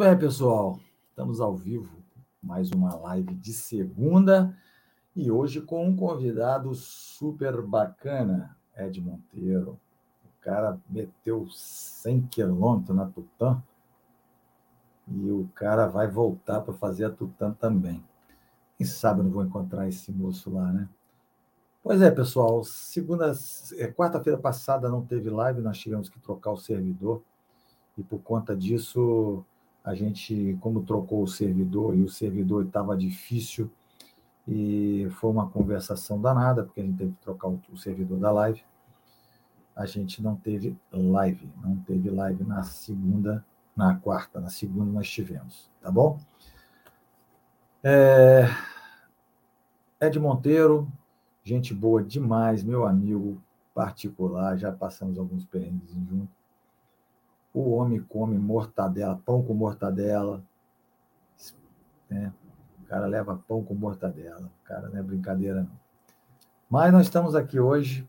Bem, pessoal. Estamos ao vivo, mais uma live de segunda e hoje com um convidado super bacana, Ed Monteiro. O cara meteu 100 quilômetros na Tutã e o cara vai voltar para fazer a Tutã também. Quem sabe não vou encontrar esse moço lá, né? Pois é, pessoal. Segunda, é, quarta-feira passada não teve live, nós tivemos que trocar o servidor e por conta disso a gente, como trocou o servidor e o servidor estava difícil e foi uma conversação danada, porque a gente teve que trocar o, servidor da live. A gente não teve live, não teve live na segunda, na quarta, na segunda nós tivemos, tá bom? É... Ed Monteiro, gente boa demais, meu amigo particular, já passamos alguns perrengues juntos o homem come mortadela, pão com mortadela. Né? O cara leva pão com mortadela. O cara não é brincadeira, não. Mas nós estamos aqui hoje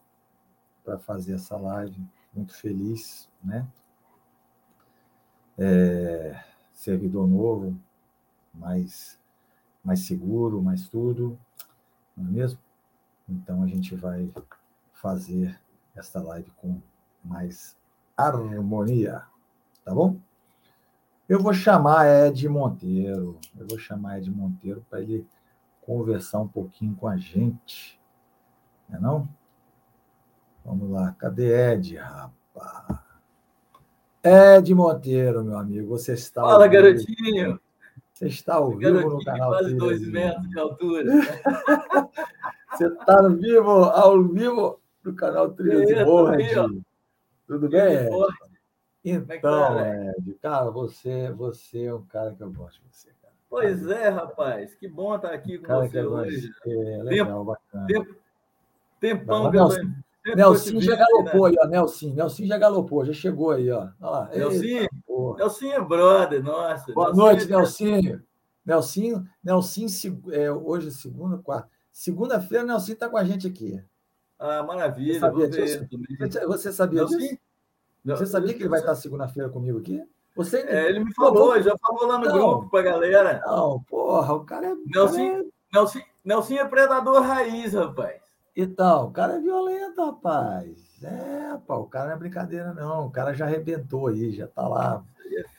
para fazer essa live, muito feliz, né? É, servidor novo, mais, mais seguro, mais tudo, não é mesmo? Então a gente vai fazer esta live com mais harmonia. Tá bom? Eu vou chamar Ed Monteiro. Eu vou chamar Ed Monteiro para ele conversar um pouquinho com a gente. Não é não? Vamos lá. Cadê Ed, rapaz? Ed Monteiro, meu amigo, você está. Fala, garotinho! Você está ao vivo no canal. Quase dois metros de altura. você está ao vivo, ao vivo no canal Trilhas Board. Tudo bem? Ed? É então, é Ed, cara, você, você é um cara que eu gosto de você, cara. Pois é, rapaz. Que bom estar aqui com cara você hoje. É, legal, tempo, bacana. Tempo, tempão que Nelson, eu Nelson já galopou né? aí, ó. Nelson, Nelson já galopou, já chegou aí, ó. Nelson, Nelson é brother, nossa. Boa Nelson noite, é... Nelson. Nelson, Nelson, é, hoje é segunda, quarta. Segunda-feira, Nelson está com a gente aqui. Ah, maravilha. Você sabia disso? Você sabia disso? Você sabia que ele vai estar segunda-feira comigo aqui? Você é, ele me falou, já falou lá no não, grupo para a galera. Não, porra, o cara é. Nelson, é... Nelson, Nelson é predador raiz, rapaz. Então, o cara é violento, rapaz. É, pá, o cara não é brincadeira, não. O cara já arrebentou aí, já tá lá.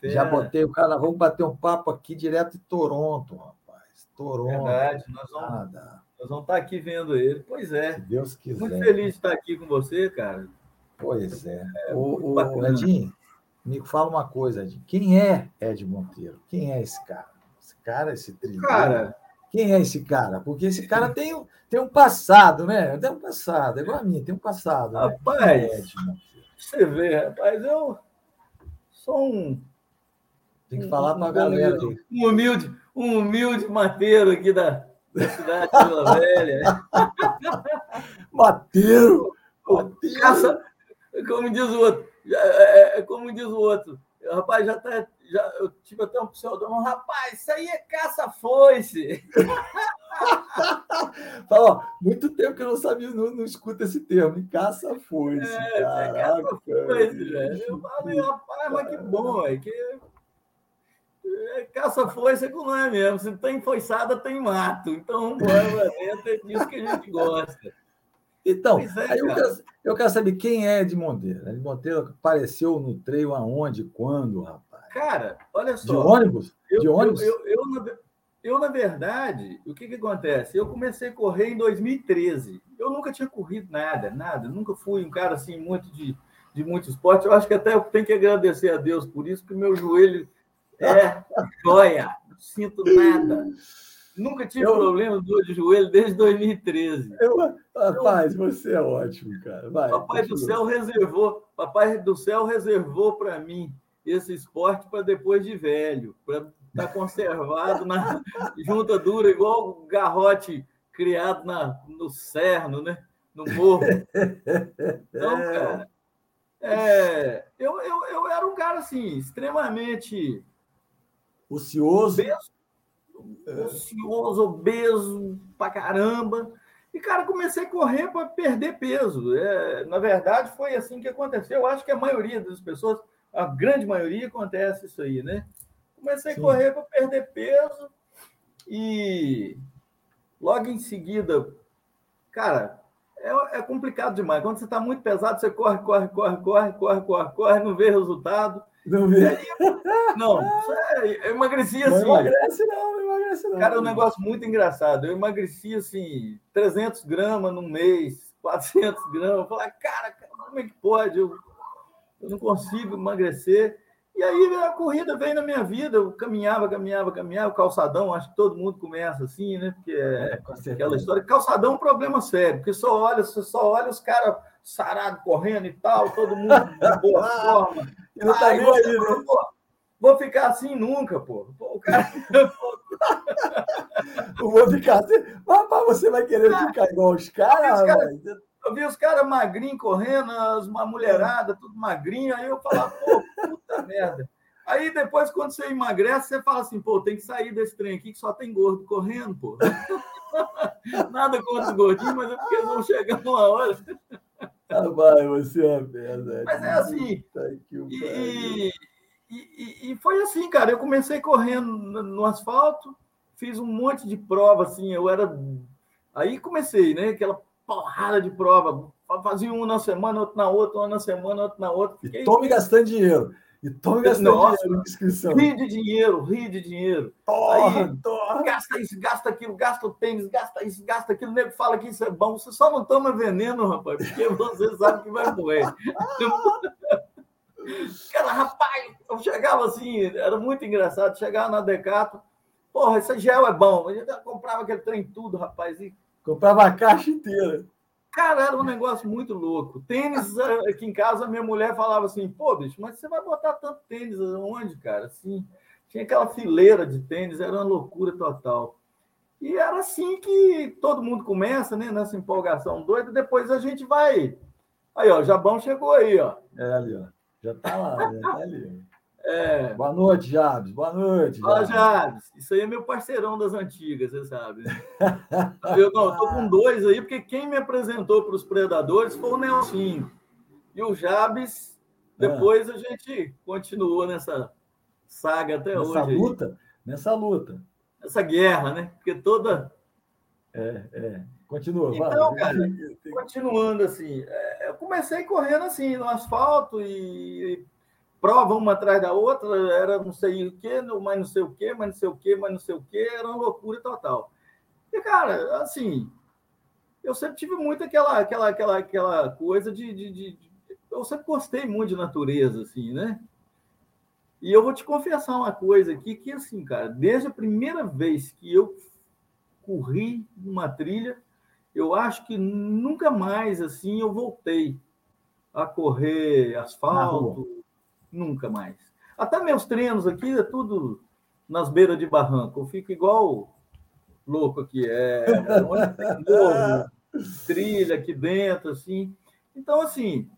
É já botei o cara, vamos bater um papo aqui direto de Toronto, rapaz. Toronto. Verdade, nós vamos, nada. nós vamos estar aqui vendo ele. Pois é. Se Deus quiser. Muito feliz de estar aqui com você, cara. Pois é. é o, o Edinho, me fala uma coisa, Edinho. Quem é Ed Monteiro? Quem é esse cara? Esse cara, esse trilho. Cara. Quem é esse cara? Porque esse cara tem, um, tem um passado, né? Tem um passado, é igual a mim, tem um passado. Né? Rapaz, é você vê, rapaz, eu sou um. Tem que falar para a galera. Um humilde, um humilde mateiro aqui da, da cidade de Vila Velha. mateiro! mateiro. Caça, como diz o outro, é, é, é, como diz o outro, rapaz, já tá. Já, eu tive até um pseudônimo, rapaz, isso aí é caça-foice. Fala, muito tempo que eu não sabia, não, não escuta esse termo, caça-foice. É, é caça-foice, velho. Eu falei, rapaz, mas que bom, é que. É, caça-foice é que não é mesmo. Se tem foiçada, tem mato. Então, bora é disso que a gente gosta. Então, é, aí eu quero, eu quero, saber quem é Ed Monteiro. Ed Monteiro apareceu no treino aonde, quando, rapaz? Cara, olha só. De ônibus? Eu, de ônibus? Eu, eu, eu, eu, na verdade, o que, que acontece? Eu comecei a correr em 2013. Eu nunca tinha corrido nada, nada. Nunca fui um cara assim muito de, de muito esporte. Eu acho que até eu tenho que agradecer a Deus por isso, que meu joelho é joia. Não sinto nada. Nunca tive eu... problema de dor de joelho desde 2013. Eu... Rapaz, você é ótimo, cara. Vai, papai do céu reservou, papai do céu reservou para mim esse esporte para depois de velho, para estar tá conservado na junta dura, igual o garrote criado na, no cerno, né? No morro. Então, cara, é, eu, eu, eu era um cara assim, extremamente ocioso. Ocioso, obeso pra caramba. E, cara, comecei a correr para perder peso. É, na verdade, foi assim que aconteceu. Eu acho que a maioria das pessoas, a grande maioria, acontece isso aí, né? Comecei Sim. a correr para perder peso e logo em seguida, cara, é, é complicado demais. Quando você está muito pesado, você corre, corre, corre, corre, corre, corre, corre, não vê resultado. Não vê? Não, é, eu emagreci assim. Não emagrece não, não. Cara, é um negócio muito engraçado. Eu emagreci assim, 300 gramas no mês, 400 gramas. Eu falei, cara, como é que pode? Eu, eu não consigo emagrecer. E aí a corrida veio na minha vida, eu caminhava, caminhava, caminhava, calçadão, acho que todo mundo começa assim, né? Porque é, é aquela história. Calçadão é um problema sério, porque só olha, você só olha os caras sarados correndo e tal, todo mundo de boa forma. E não tá aí, né? pô, vou ficar assim nunca, pô. o cara. eu vou ficar assim. Mas você vai querer ficar igual os caras, cara, eu vi os caras magrinhos correndo, as, uma mulherada, tudo magrinho, aí eu falava, pô, puta merda. Aí depois, quando você emagrece, você fala assim, pô, tem que sair desse trem aqui que só tem gordo correndo, pô. Nada contra os gordinhos, mas é porque eles vão chegar uma hora. Ah, vai, você é uma merda. Mas é assim. E, e, e, foi assim, cara. Eu comecei correndo no asfalto, fiz um monte de prova, assim. Eu era. Aí comecei, né? Aquela porrada de prova. Fazia uma na semana, outra na outra, uma na semana, outra na outra. Fiquei... E tome gastando dinheiro. E tome gastando Nossa, dinheiro em inscrição. Rio de dinheiro, rio de dinheiro. Torra, Aí, torra. Gasta isso, gasta aquilo, gasta o tênis, gasta isso, gasta aquilo. O nego fala que isso é bom. Você só não toma veneno, rapaz, porque você sabe que vai morrer. Cara, rapaz, eu chegava assim, era muito engraçado. Chegava na Decato, porra, esse gel é bom. A gente comprava aquele trem tudo, rapaz, e Comprava a caixa inteira. Cara, era um negócio muito louco. Tênis, eh, aqui em casa, minha mulher falava assim: pô, bicho, mas você vai botar tanto tênis onde, cara? Assim, tinha aquela fileira de tênis, era uma loucura total. E era assim que todo mundo começa, né? Nessa empolgação doida, depois a gente vai. Aí, ó, Jabão chegou aí, ó. É ali, ó. Já tá lá, já tá ali. É... Boa noite, Jabes. Boa noite. Fala, Jabes. Isso aí é meu parceirão das antigas, você sabe. Né? eu não, tô com dois aí, porque quem me apresentou para os predadores foi o Nelsinho. E o Jabes, depois a gente continuou nessa saga até nessa hoje. Nessa luta? Aí. Nessa luta. Essa guerra, né? Porque toda. É, é. Continua, então, cara, continuando assim, é, eu comecei correndo assim, no asfalto e prova uma atrás da outra, era não sei o quê, mas não sei o quê, mas não sei o quê, mas não sei o quê, era uma loucura total. E, cara, assim, eu sempre tive muito aquela, aquela, aquela, aquela coisa de, de, de, de, Eu sempre gostei muito de natureza, assim, né? E eu vou te confessar uma coisa aqui, que, assim, cara, desde a primeira vez que eu corri uma trilha, eu acho que nunca mais, assim, eu voltei a correr asfalto, nunca mais. Até meus treinos aqui é tudo nas beiras de barranco. Eu fico igual louco aqui. É, morro, trilha aqui dentro, assim. Então, assim,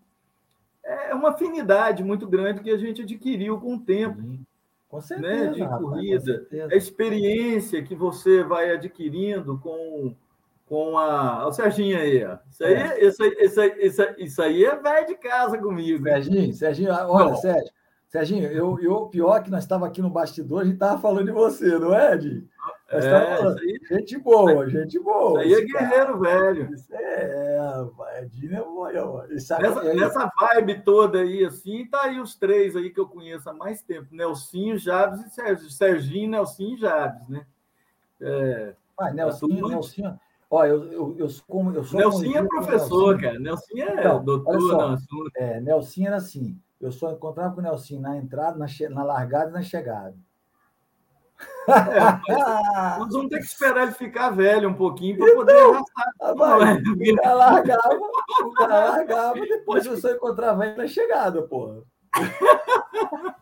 é uma afinidade muito grande que a gente adquiriu com o tempo. Com certeza, né, de corrida. a experiência que você vai adquirindo com, com a. o Serginho aí, ó. Isso aí, é. isso, isso, isso, isso aí é velho de casa comigo. Serginho, Serginho, olha, não. Sérgio, Serginho, eu, eu, pior que nós estávamos aqui no bastidor, a gente estava falando de você, não é, Ed? Nós é, falando, aí, gente boa, gente boa. Isso aí é guerreiro, velho. Isso é, Edinho é bom. Nessa, nessa vibe toda aí, assim, tá aí os três aí que eu conheço há mais tempo: Nelsinho, Jabes e Sérgio. Serginho, Nelsinho e Jabes, né? É, ah, Nelsinho, tá Nelsinho, Ó, eu, eu, eu sou como. Eu sou Nelsinho é professor, cara. Nelsinho é então, doutor assunto. É, Nelsinho era assim. Eu só encontrava com o Nelsinho na entrada, na, na largada e na chegada. É, nós vamos ter que esperar ele ficar velho um pouquinho para poder então, arrastar. Rapaz, o cara largava, o cara largava, depois eu só encontrava ele na chegada, porra.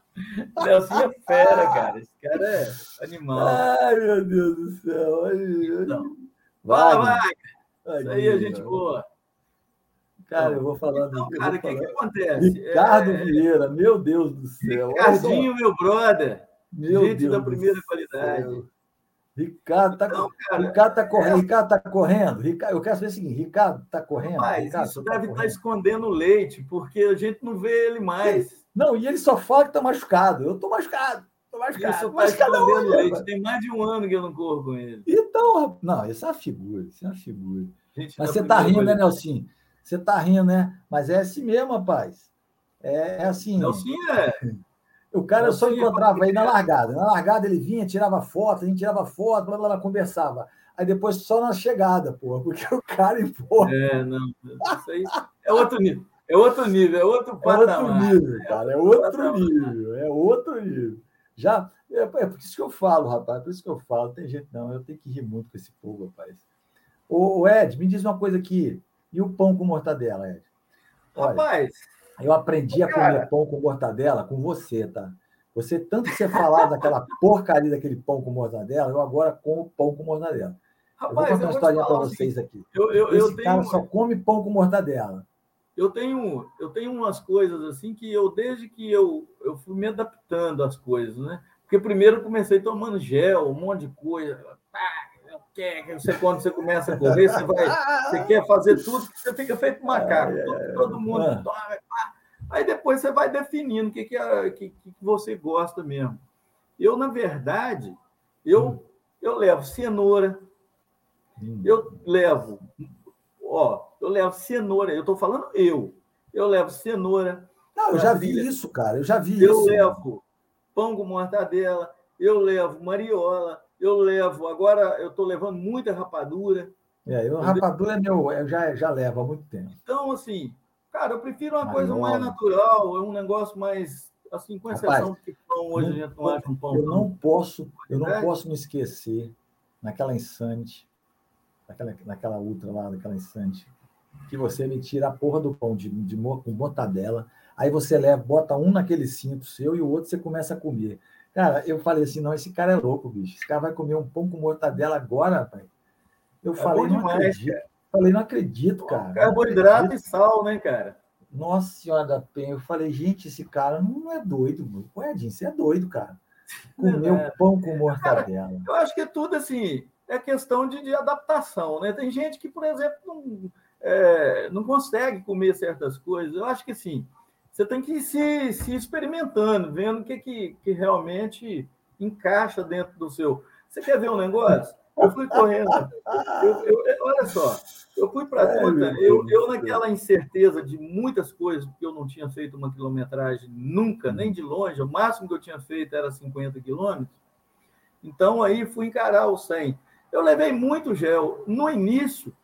Nelsinho é fera, cara. Esse cara é animal. Ai, meu Deus do céu. Ai, Não. Vai, vai. Isso aí a gente boa. Cara, eu vou falar. Então, cara, o que, que acontece? Ricardo é... Vieira, meu Deus do céu. Ricardinho, meu brother. Meu gente Deus da primeira qualidade. Céu. Ricardo tá, então, cara, Ricardo tá correndo. É... Ricardo tá correndo. Ricardo, eu quero saber o seguinte: Ricardo tá correndo. Mas Ricardo, isso tá deve estar tá escondendo leite, porque a gente não vê ele mais. Não, e ele só fala que tá machucado. Eu tô machucado. Machucado. Isso tá escondendo leite. Tem mais de um ano que eu não corro com ele. Então, não, isso é uma figura, isso é uma figura. Gente, Mas você tá rindo, né, Nelson? Você tá rindo, né? Mas é assim mesmo, rapaz. É, é assim. Nelson é. O cara eu só encontrava aí na largada. Na largada ele vinha, tirava foto, a gente tirava foto, blá, blá, blá, conversava. Aí depois só na chegada, porra, porque o cara, porra. É, não. Isso aí é outro nível. É outro nível, é outro patamar. É outro nível, cara. É outro nível. É outro nível. Já, é, é por isso que eu falo, rapaz. É por isso que eu falo. Tem jeito não. Eu tenho que rir muito com esse povo, rapaz. Ô, ô Ed, me diz uma coisa aqui. E o pão com mortadela, Ed? Olha, rapaz. Eu aprendi a comer pão com mortadela com você, tá? Você, tanto que você falava daquela porcaria daquele pão com mortadela, eu agora como pão com mortadela. Rapaz, eu vou contar uma historinha para vocês aqui. Eu, eu, Esse eu tenho... cara só come pão com mortadela eu tenho eu tenho umas coisas assim que eu desde que eu eu fui me adaptando às coisas, né? Porque primeiro eu comecei tomando gel, um monte de coisa. Ah, quer, você quando você começa a correr, você vai, você quer fazer tudo, você fica feito macaco. Todo, todo mundo ah. toma, Aí depois você vai definindo o que, que, é, que, que você gosta mesmo. Eu, na verdade, eu, hum. eu levo cenoura, hum. eu levo ó, eu levo cenoura, eu estou falando eu. Eu levo cenoura. Não, eu já vi isso, cara. Eu já vi eu isso. Eu levo pão com mortadela, eu levo mariola, eu levo. Agora eu estou levando muita rapadura. É, eu, rapadura é meu, eu já, já levo há muito tempo. Então, assim, cara, eu prefiro uma mariola. coisa mais natural, é um negócio mais assim, com exceção Rapaz, que pão hoje não, a gente não acha um pão. Eu não posso, eu não é? posso me esquecer naquela insante naquela, naquela ultra lá, naquela instante, que você me tira a porra do pão de, de, de mortadela, aí você leva, bota um naquele cinto seu e o outro você começa a comer. Cara, eu falei assim, não, esse cara é louco, bicho. Esse cara vai comer um pão com mortadela agora, rapaz. Eu é falei, não demais, acredito. Cara. Falei, não acredito, cara. Carboidrato e sal, né, cara? Nossa Senhora da Penha. Eu falei, gente, esse cara não é doido. Ué, Edinho, você é doido, cara. Comer um pão com mortadela. Cara, eu acho que é tudo assim é questão de, de adaptação. Né? Tem gente que, por exemplo, não, é, não consegue comer certas coisas. Eu acho que sim. Você tem que ir se, se experimentando, vendo o que, que, que realmente encaixa dentro do seu. Você quer ver um negócio? Eu fui correndo. Eu, eu, olha só, eu fui para a conta, eu, eu naquela incerteza de muitas coisas, porque eu não tinha feito uma quilometragem nunca, nem de longe, o máximo que eu tinha feito era 50 quilômetros. Então aí fui encarar o 100. Eu levei muito gel. No início,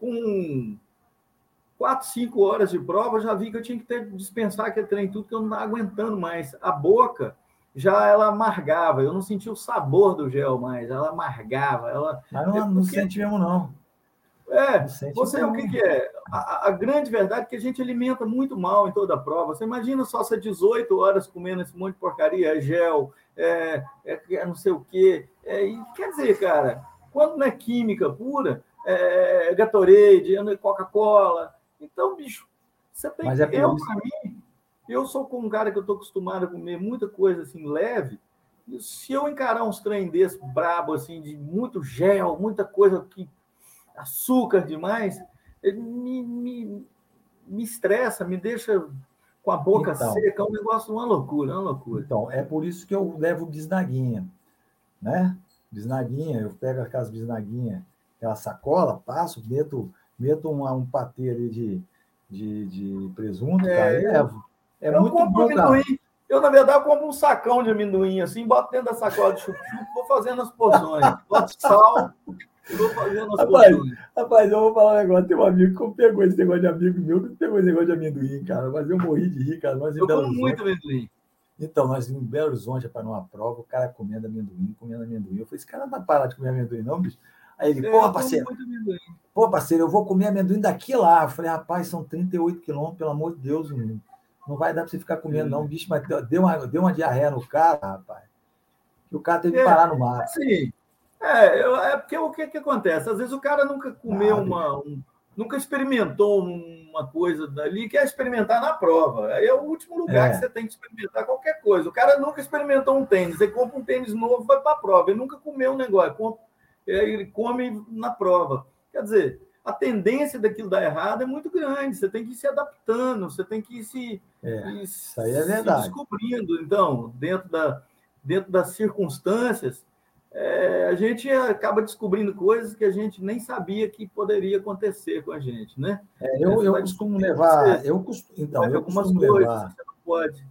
com quatro, cinco horas de prova, eu já vi que eu tinha que ter, dispensar aquele trem tudo, que eu não estava aguentando mais. A boca já ela amargava, eu não sentia o sabor do gel mais, ela amargava. Ela... Mas não, não porque... sente mesmo, não. É, você o que, que é? A, a, grande verdade é que a gente alimenta muito mal em toda a prova. Você imagina só você 18 horas comendo esse monte de porcaria, gel, é, é, é não sei o quê. É, e, quer dizer, cara, quando não é química pura, é Gatorade, Coca-Cola. Então, bicho, você tem Mas é eu, para mim, eu sou com um cara que eu estou acostumado a comer muita coisa assim leve. Se eu encarar uns trem desse brabo, assim, de muito gel, muita coisa que açúcar demais, me, me, me estressa, me deixa com a boca então, seca, é um negócio, uma loucura, uma loucura. Então, é por isso que eu levo bisnaguinha, né? bisnaguinha, eu pego aquelas bisnaguinhas, aquela sacola, passo, meto, meto um, um patê ali de, de, de presunto, é, cara, e levo. É eu muito bom, amendoim. Eu, na verdade, compro um sacão de amendoim, assim, boto dentro da sacola de chup-chup, vou fazendo as porções. Boto sal, vou fazendo as rapaz, porções. Rapaz, eu vou falar um negócio. Tem um amigo que pegou esse negócio de amigo meu, que pegou esse negócio de amendoim, cara. Mas eu morri de rir, cara. Mas eu como muito amendoim. Então, nós em Belo Horizonte para numa prova, o cara comendo amendoim, comendo amendoim. Eu falei, esse cara não vai parar de comer amendoim, não, bicho? Aí ele, pô, parceiro, pô, parceiro, eu vou comer amendoim daqui lá. Eu falei, rapaz, são 38 quilômetros, pelo amor de Deus, menino. não vai dar para você ficar comendo, não, bicho, mas deu uma, deu uma diarreia no cara, rapaz. Que o cara teve que parar no mar. Sim. É, é porque o que, que acontece? Às vezes o cara nunca comeu uma, um, nunca experimentou uma coisa dali, quer experimentar na prova. Aí é o último lugar é. que você tem que experimentar qualquer coisa. O cara nunca experimentou um tênis, ele compra um tênis novo, vai para a prova. Ele nunca comeu um negócio, ele come na prova. Quer dizer, a tendência daquilo dar errado é muito grande. Você tem que ir se adaptando, você tem que ir se, é, ir é descobrindo. Então, dentro da, dentro das circunstâncias, é, a gente acaba descobrindo coisas que a gente nem sabia que poderia acontecer com a gente, né? É, eu, eu costumo levar, eu costumo, então, eu costumo coisas, levar, você não pode.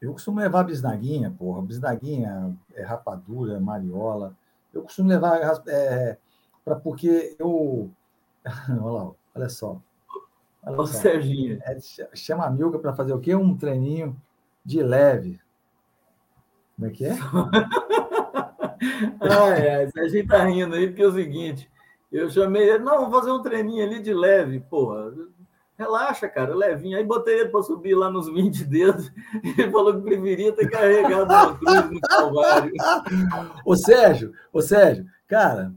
Eu costumo levar bisnaguinha, porra, bisnaguinha é rapadura, mariola. Eu costumo levar é, para porque eu, olha lá, olha só. Olha Ô, Serginho. É, chama a Milga para fazer o quê? Um treininho de leve. Como é que é? ai, ai, a gente tá rindo aí, porque é o seguinte, eu chamei ele, não, vou fazer um treininho ali de leve, porra. Relaxa, cara, levinho. Aí botei ele para subir lá nos 20 dedos. Ele falou que preferia ter carregado uma cruz no Calvário. Ô, Sérgio, ô, Sérgio, cara,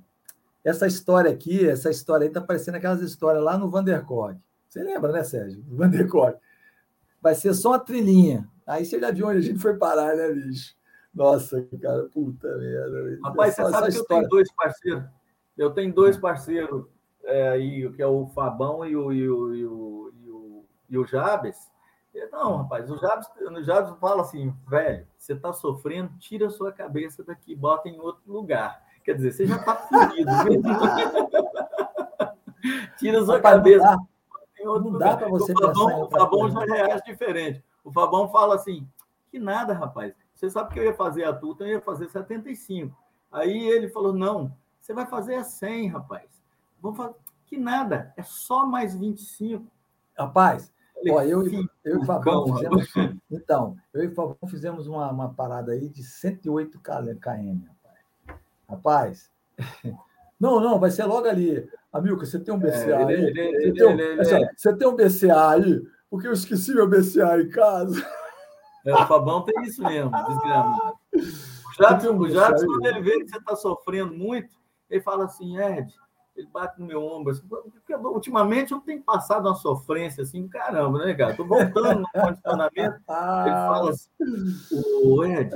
essa história aqui, essa história aí tá parecendo aquelas histórias lá no Vanderkog. Você lembra, né, Sérgio? Vanderkog. Vai ser só uma trilhinha. Aí você já viu onde a gente foi parar, né, bicho? Nossa, cara, puta merda. Rapaz, você sabe que eu tenho dois parceiros. Eu tenho dois parceiros é, aí, que é o Fabão e o, e o, e o, e o, e o Jabes. Não, rapaz, o Jabes, o Jabes fala assim, velho, você está sofrendo, tira a sua cabeça daqui, bota em outro lugar. Quer dizer, você já está fodido. tira a sua rapaz, cabeça. Não dá, não dá para você o Fabão, o Fabão já reage diferente. O Fabão fala assim, que nada, rapaz. Você sabe que eu ia fazer a tuta, eu ia fazer 75. Aí ele falou: não, você vai fazer a 100, rapaz. Vamos fazer. Que nada, é só mais 25. Rapaz, ó, eu, eu, eu e o Fabão fizemos. Então, eu e o Fabão fizemos uma, uma parada aí de 108 km, rapaz. Rapaz, não, não, vai ser logo ali. Amilca, você tem um BCA é, aí? Ele, ele, você, tem um, ele, assim, você tem um BCA aí? Porque eu esqueci meu BCA em casa. É, o Fabão tem isso mesmo, desgramado. O o Jadson quando ele vê que você está sofrendo muito, ele fala assim, Ed, ele bate no meu ombro, assim, porque ultimamente eu tenho passado uma sofrência assim, caramba, né, cara? Estou voltando no condicionamento. Ele fala assim, ô Ed,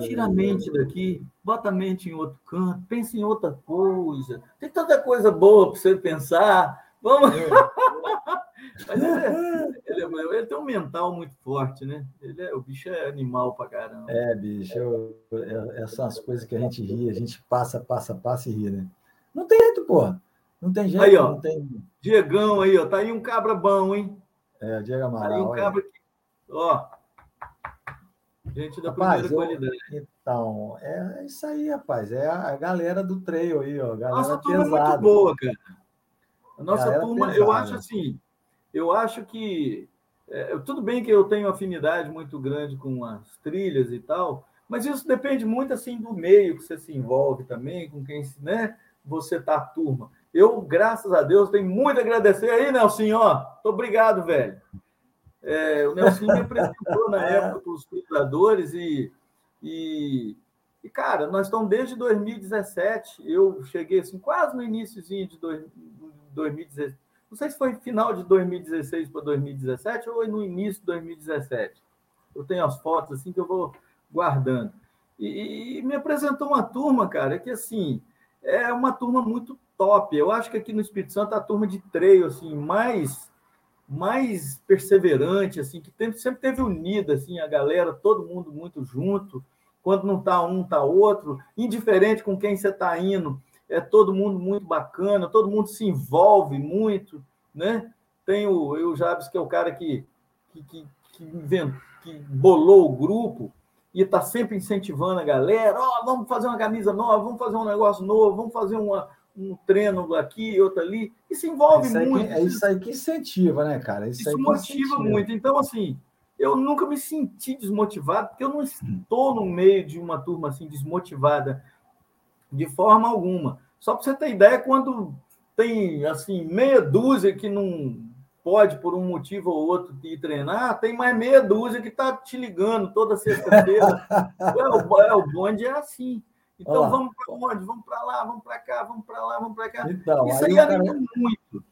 tira a mente daqui, bota a mente em outro canto, pense em outra coisa. Tem tanta coisa boa para você pensar. Vamos. É. Mas ele, é, ele, é, ele, tem um mental muito forte, né? Ele é, o bicho é animal pra caramba. É, bicho, eu, eu, essas coisas que a gente ri, a gente passa, passa, passa e ri, né? Não tem jeito, porra. Não tem jeito. Aí, ó. Tem... Diegão aí, ó. Tá aí um cabra bom, hein? É, Diego Amaral. Tá aí um cabra que... Ó. Gente da rapaz, primeira eu... qualidade. Então, é isso aí, rapaz. É a galera do trail aí, ó. Galera Nossa turma pesada. é muito boa, cara. A nossa galera turma, pesada. eu acho assim, eu acho que é, tudo bem que eu tenho afinidade muito grande com as trilhas e tal, mas isso depende muito assim do meio que você se envolve também, com quem né, você tá turma. Eu, graças a Deus, tenho muito a agradecer aí, Nelson, ó. Obrigado, velho. É, o Nelson me apresentou na época para os cuidadores e, e, e, cara, nós estamos desde 2017. Eu cheguei assim, quase no iníciozinho de 2017 não sei se foi final de 2016 para 2017 ou no início de 2017. Eu tenho as fotos assim que eu vou guardando. E, e me apresentou uma turma, cara, que assim é uma turma muito top. Eu acho que aqui no Espírito Santo a turma de treino assim mais mais perseverante, assim, que sempre teve unida, assim, a galera, todo mundo muito junto. Quando não está um, está outro, indiferente com quem você está indo é todo mundo muito bacana, todo mundo se envolve muito, né? Tem o, o Jabes, que é o cara que, que, que, que, inventou, que bolou o grupo e está sempre incentivando a galera, ó, oh, vamos fazer uma camisa nova, vamos fazer um negócio novo, vamos fazer uma, um treino aqui, outro ali, e se envolve muito. Que, é isso aí que incentiva, né, cara? Isso, isso motiva muito. Então, assim, eu nunca me senti desmotivado, porque eu não estou no meio de uma turma assim desmotivada de forma alguma. Só para você ter ideia, quando tem assim meia dúzia que não pode, por um motivo ou outro, ir treinar, tem mais meia dúzia que está te ligando toda sexta-feira. é, o, é, o bonde é assim. Então Olá. vamos para onde? Vamos para lá, vamos para cá, vamos para lá, vamos para cá. Então, Isso aí, aí anima cara... muito.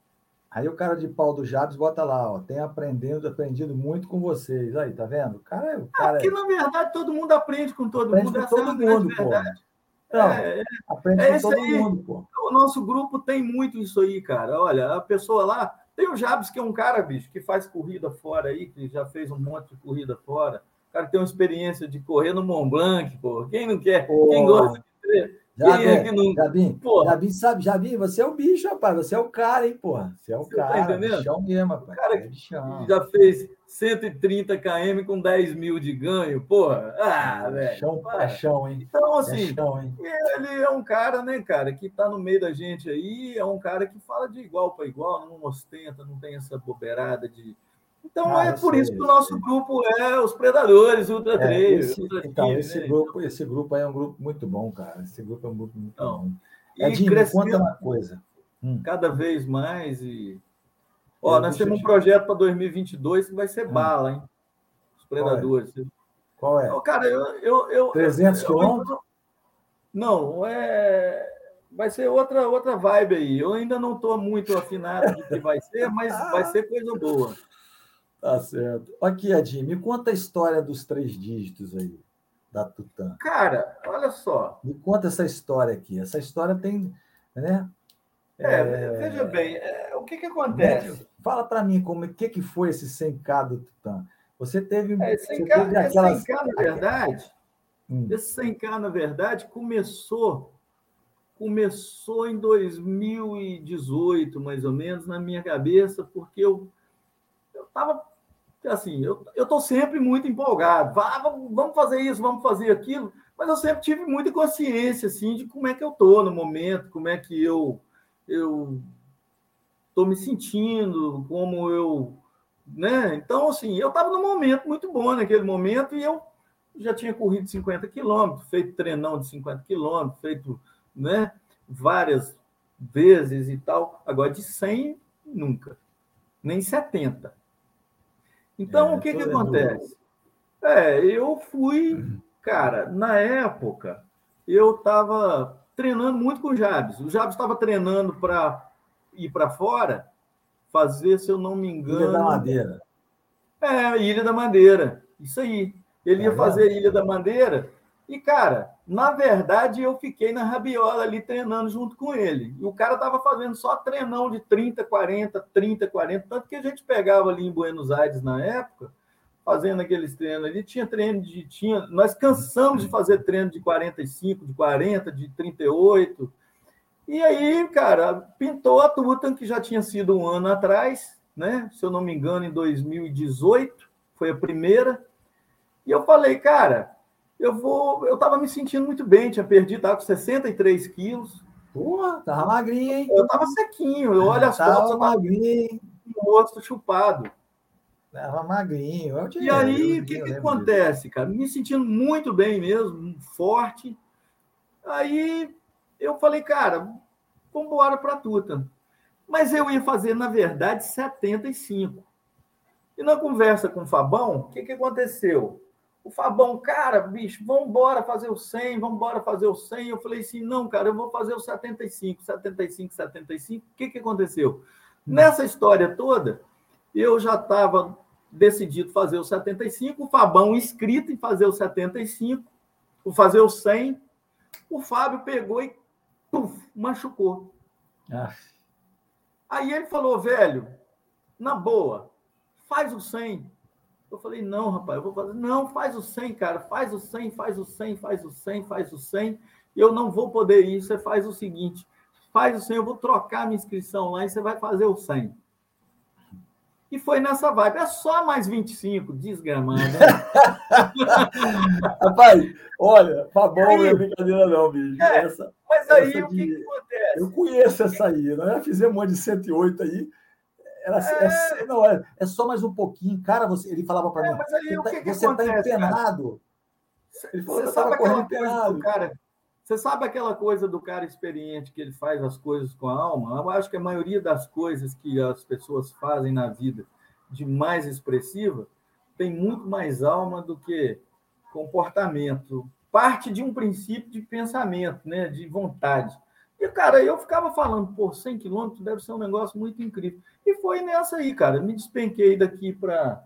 Aí o cara de pau do Jabes bota lá, ó, tem aprendendo, aprendido muito com vocês. Aí, tá vendo? O cara, o cara Aqui, é... na verdade, todo mundo aprende com todo aprende mundo. Com todo é mundo, pô. Não, é, aprende é com todo aí. mundo, pô. O nosso grupo tem muito isso aí, cara. Olha, a pessoa lá. Tem o Jabs, que é um cara, bicho, que faz corrida fora aí, que já fez um monte de corrida fora. O cara tem uma experiência de correr no Mont Blanc, pô. Quem não quer? Pô. Quem gosta de Jabim, é que não... Jabim, Jabim, sabe, Jabim, você é o bicho, rapaz. Você é o cara, hein, porra. Você é o você tá cara. Tá entendendo? Bichão mesmo, rapaz. O cara é que já fez 130 km com 10 mil de ganho, porra. Ah, velho. Chão, paixão, hein? Então, assim, hein? Ele é um cara, né, cara, que tá no meio da gente aí, é um cara que fala de igual para igual, não ostenta, não tem essa bobeirada de então ah, é por isso que o nosso grupo é os Predadores Ultra 3. É, esse, Ultra então, esse, né? grupo, esse grupo aí é um grupo muito bom, cara. Esse grupo é um grupo muito então, bom. Edinho, me conta uma coisa. Hum. Cada vez mais. E... Ó, nós temos um projeto para 2022 que vai ser hum. bala, hein? Os Predadores. Qual é? Qual é? cara, eu. eu, eu 300 quilômetros? Não, é vai ser outra outra vibe aí. Eu ainda não estou muito afinado do que vai ser, mas vai ser coisa boa. Tá certo. Aqui, Adim, me conta a história dos três dígitos aí, da Tutã. Cara, olha só. Me conta essa história aqui. Essa história tem. Né? É, é... veja bem, é, o que, que acontece? Fala para mim como o que, que foi esse 100K do Tutã. Você teve. É, 100K, você teve aquelas... 100K, na verdade, hum. esse 100K, na verdade, começou começou em 2018, mais ou menos, na minha cabeça, porque eu estava assim, eu estou sempre muito empolgado. vamos fazer isso, vamos fazer aquilo, mas eu sempre tive muita consciência assim de como é que eu estou no momento, como é que eu eu estou me sentindo, como eu, né? Então assim, eu estava num momento muito bom naquele momento e eu já tinha corrido 50 quilômetros, feito treinão de 50 quilômetros, feito, né? Várias vezes e tal. Agora de 100 nunca, nem 70. Então, é, o que, que acontece? É, eu fui, cara, na época, eu estava treinando muito com o Jabs. O Jabs estava treinando para ir para fora, fazer, se eu não me engano. Ilha da Madeira. É, Ilha da Madeira. Isso aí. Ele ia fazer a Ilha da Madeira e, cara, na verdade, eu fiquei na rabiola ali treinando junto com ele. E o cara estava fazendo só treinão de 30, 40, 30, 40. Tanto que a gente pegava ali em Buenos Aires na época, fazendo aqueles treinos ali. Tinha treino de. Tinha, nós cansamos de fazer treino de 45, de 40, de 38. E aí, cara, pintou a Tutan, que já tinha sido um ano atrás, né? Se eu não me engano, em 2018, foi a primeira. E eu falei, cara, eu vou. Eu estava me sentindo muito bem, tinha perdido, estava com 63 quilos. Porra, tava magrinho, hein? Eu tava sequinho, eu olho as tava fotos, eu tava magrinho. com o rosto chupado. Tava magrinho. Eu e aí, o que, que acontece, disso. cara? Me sentindo muito bem mesmo, forte. Aí eu falei, cara, vamos embora para Tuta. Mas eu ia fazer, na verdade, 75. E na conversa com o Fabão, o que, que aconteceu? O Fabão, cara, bicho, vamos embora fazer o 100, vamos embora fazer o 100. Eu falei assim, não, cara, eu vou fazer o 75, 75, 75. O que, que aconteceu? Nessa história toda, eu já estava decidido fazer o 75, o Fabão inscrito em fazer o 75, o fazer o 100. O Fábio pegou e puf, machucou. Ah. Aí ele falou, velho, na boa, faz o 100. Eu falei, não, rapaz, eu vou fazer. Não, faz o 100, cara, faz o 100, faz o 100, faz o 100, faz o 100. Eu não vou poder ir. Você faz o seguinte: faz o 100, eu vou trocar minha inscrição lá e você vai fazer o 100. E foi nessa vibe. É só mais 25, desgramado. Né? Rapaz, olha, tá bom, não é brincadeira não, bicho. É, essa, mas aí essa o que, de... que, acontece? Eu conheço essa aí, nós já fizemos uma de 108 aí. Era, é... É, não, é, é, só mais um pouquinho. Cara, você, ele falava para é, mim, mas aí, você, está tá empenado. Ele falou você sabe correndo empenado. Cara, você sabe aquela coisa do cara experiente que ele faz as coisas com a alma? Eu acho que a maioria das coisas que as pessoas fazem na vida de mais expressiva tem muito mais alma do que comportamento. Parte de um princípio de pensamento, né? de vontade. E, cara, eu ficava falando, por 100 quilômetros deve ser um negócio muito incrível. E foi nessa aí, cara. Me despenquei daqui para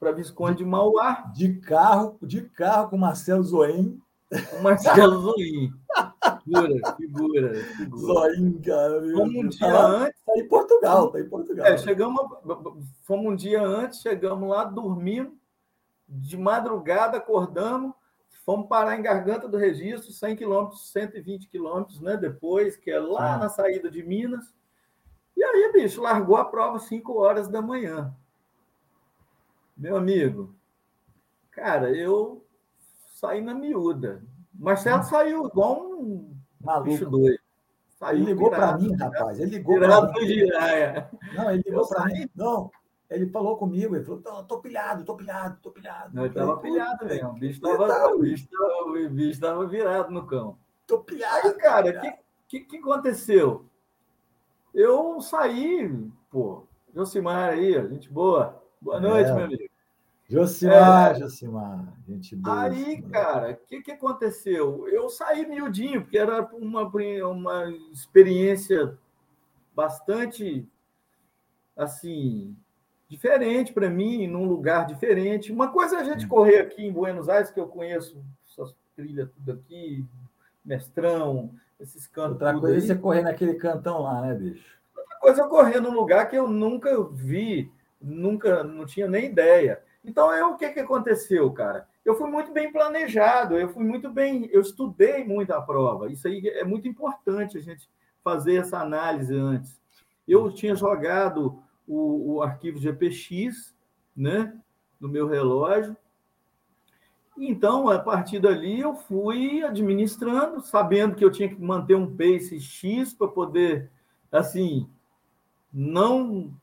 para Visconde de Mauá. De carro, de carro com Marcelo Zoim. O Marcelo Zoim. Figura, figura, figura. Zoim, cara. Fomos um dia tá, antes. Tá em Portugal, tá em Portugal. É, chegamos, fomos um dia antes, chegamos lá dormindo. de madrugada acordamos, fomos parar em Garganta do Registro, 100 quilômetros, 120 quilômetros, né? Depois, que é lá ah. na saída de Minas. E aí, bicho, largou a prova 5 horas da manhã. Meu amigo, cara, eu saí na miúda. Marcelo hum. saiu igual um Maluco. bicho doido. Saiu ele ligou para mim, rapaz. Ele ligou para mim. Não, ele ligou para mim. Não, ele falou comigo, ele falou: tô, tô pilhado, tô pilhado, tô pilhado. Não, ele estava pilhado mesmo. O bicho estava bicho o bicho tava virado no cão. Tô pilhado. Aí, cara, o que, que, que aconteceu? Eu saí, pô, Josimar aí, gente boa. Boa noite, é. meu amigo. Josimar, é, Josimar, gente boa. Aí, cara, o que, que aconteceu? Eu saí miudinho, porque era uma, uma experiência bastante, assim, diferente para mim, num lugar diferente. Uma coisa é a gente correr aqui em Buenos Aires, que eu conheço essas trilhas tudo aqui, mestrão, esses cantos. Outra coisa é você correr naquele cantão lá, né, bicho? Outra coisa é correr num lugar que eu nunca vi, nunca, não tinha nem ideia. Então, eu, o que, que aconteceu, cara? Eu fui muito bem planejado, eu fui muito bem, eu estudei muito a prova. Isso aí é muito importante a gente fazer essa análise antes. Eu tinha jogado o, o arquivo GPX, né, no meu relógio. Então, a partir dali, eu fui administrando, sabendo que eu tinha que manter um pace X para poder, assim, não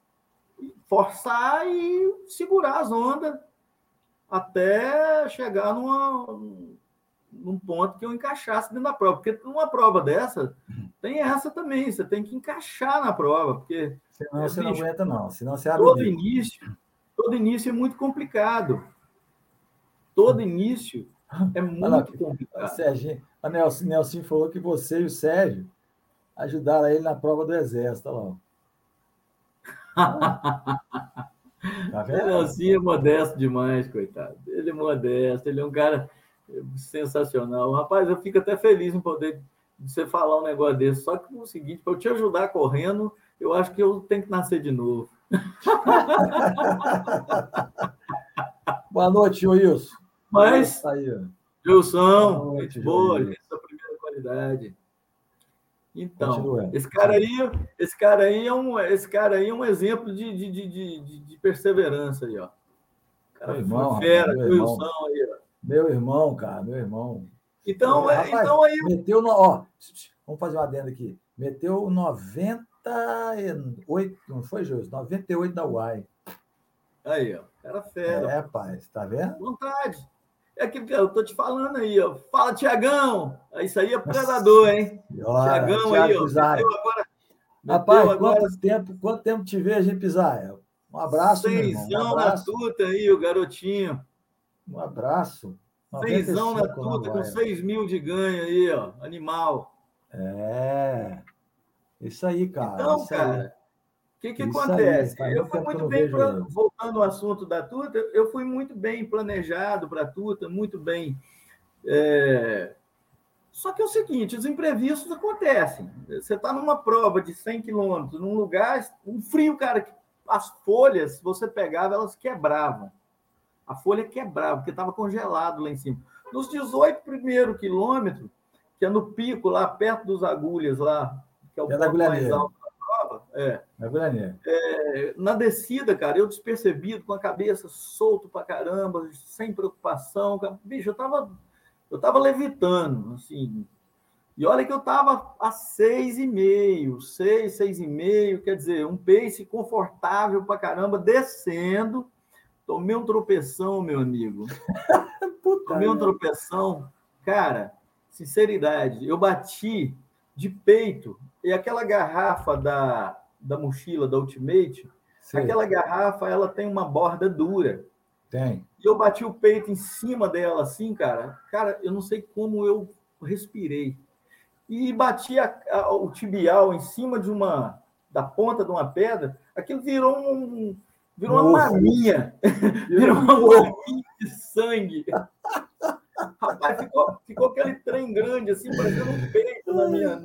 forçar e segurar as ondas até chegar numa, num ponto que eu encaixasse dentro da prova. Porque numa prova dessa, tem essa também, você tem que encaixar na prova, porque... Senão você bicho, não aguenta, não. Senão você abre todo início, todo início é muito complicado. Todo início é muito complicado. Sérgio, a Nelson, Nelson falou que você e o Sérgio ajudaram ele na prova do Exército. Olha lá. Tá vendo? Nelsinho é modesto demais, coitado. Ele é modesto, ele é um cara sensacional. Rapaz, eu fico até feliz em poder você falar um negócio desse. Só que o seguinte, para eu te ajudar correndo, eu acho que eu tenho que nascer de novo. Boa noite, Wilson. Mas, Wilson, gente boa, gente primeira qualidade. Então, esse cara aí, esse cara aí é um, esse cara aí é um exemplo de, de, de, de, de perseverança aí, ó. Cara, irmão, fera, irmão. aí, ó. Meu irmão, cara, meu irmão. Então, é, rapaz, então aí. Meteu no. Ó, vamos fazer uma adenda aqui. Meteu 98, não foi, Júlio? 98 da UAI. Aí, ó. Era fera. É, rapaz, tá vendo? Vontade. É aquilo que eu tô te falando aí, ó. Fala, Tiagão! Isso aí é predador, hein? Tiagão aí, ó. Agora, Rapaz, agora... quanto, tempo, quanto tempo te vejo, hein, Pisaia? Um abraço, Seisão um abraço. na tuta aí, o garotinho. Um abraço. Seisão na tuta, com 6 mil de ganho aí, ó. Animal. É. Isso aí, cara. Então, cara, que, que acontece? Aí, eu fui muito bem, voltando ao assunto da Tuta, eu fui muito bem planejado para a Tuta, muito bem. É... Só que é o seguinte: os imprevistos acontecem. Você está numa prova de 100 quilômetros, num lugar, um frio, cara, as folhas, se você pegava, elas quebravam. A folha quebrava, porque estava congelado lá em cima. Nos 18 primeiros quilômetros, que é no pico, lá perto dos agulhas, lá, que é o é ponto mais alto é. É, na descida, cara, eu despercebido, com a cabeça solto pra caramba, sem preocupação. Bicho, eu tava, eu tava levitando, assim. E olha que eu tava a seis e meio, seis, seis e meio, quer dizer, um pace confortável pra caramba, descendo. Tomei um tropeção, meu amigo. Tomei um tropeção. Cara, sinceridade, eu bati de peito e aquela garrafa da, da mochila da Ultimate, Sim. aquela garrafa ela tem uma borda dura. Tem. E eu bati o peito em cima dela assim, cara. Cara, eu não sei como eu respirei. E bati a, a, o tibial em cima de uma da ponta de uma pedra, aquilo virou um virou uma maminha. virou uma maminha de sangue. Rapaz, ficou, ficou aquele trem grande assim, parecendo um peito na minha,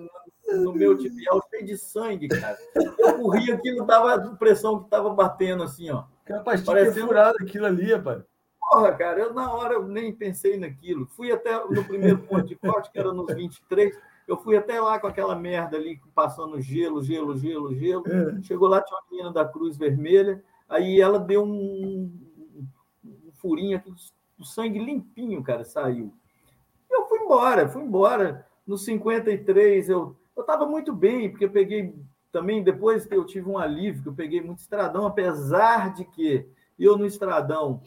no meu tibial cheio de sangue, cara. Eu corri aquilo, dava a impressão que tava batendo assim, ó. Tinha parecendo... furado aquilo ali, rapaz. Porra, cara, eu na hora eu nem pensei naquilo. Fui até no primeiro ponto de corte, que era nos 23. Eu fui até lá com aquela merda ali, passando gelo, gelo, gelo, gelo. É. Chegou lá, tinha uma menina da Cruz Vermelha. Aí ela deu um, um furinho aqui, o sangue limpinho, cara, saiu. Eu fui embora, fui embora. No 53, eu estava muito bem, porque eu peguei também, depois que eu tive um alívio, que eu peguei muito estradão, apesar de que eu no estradão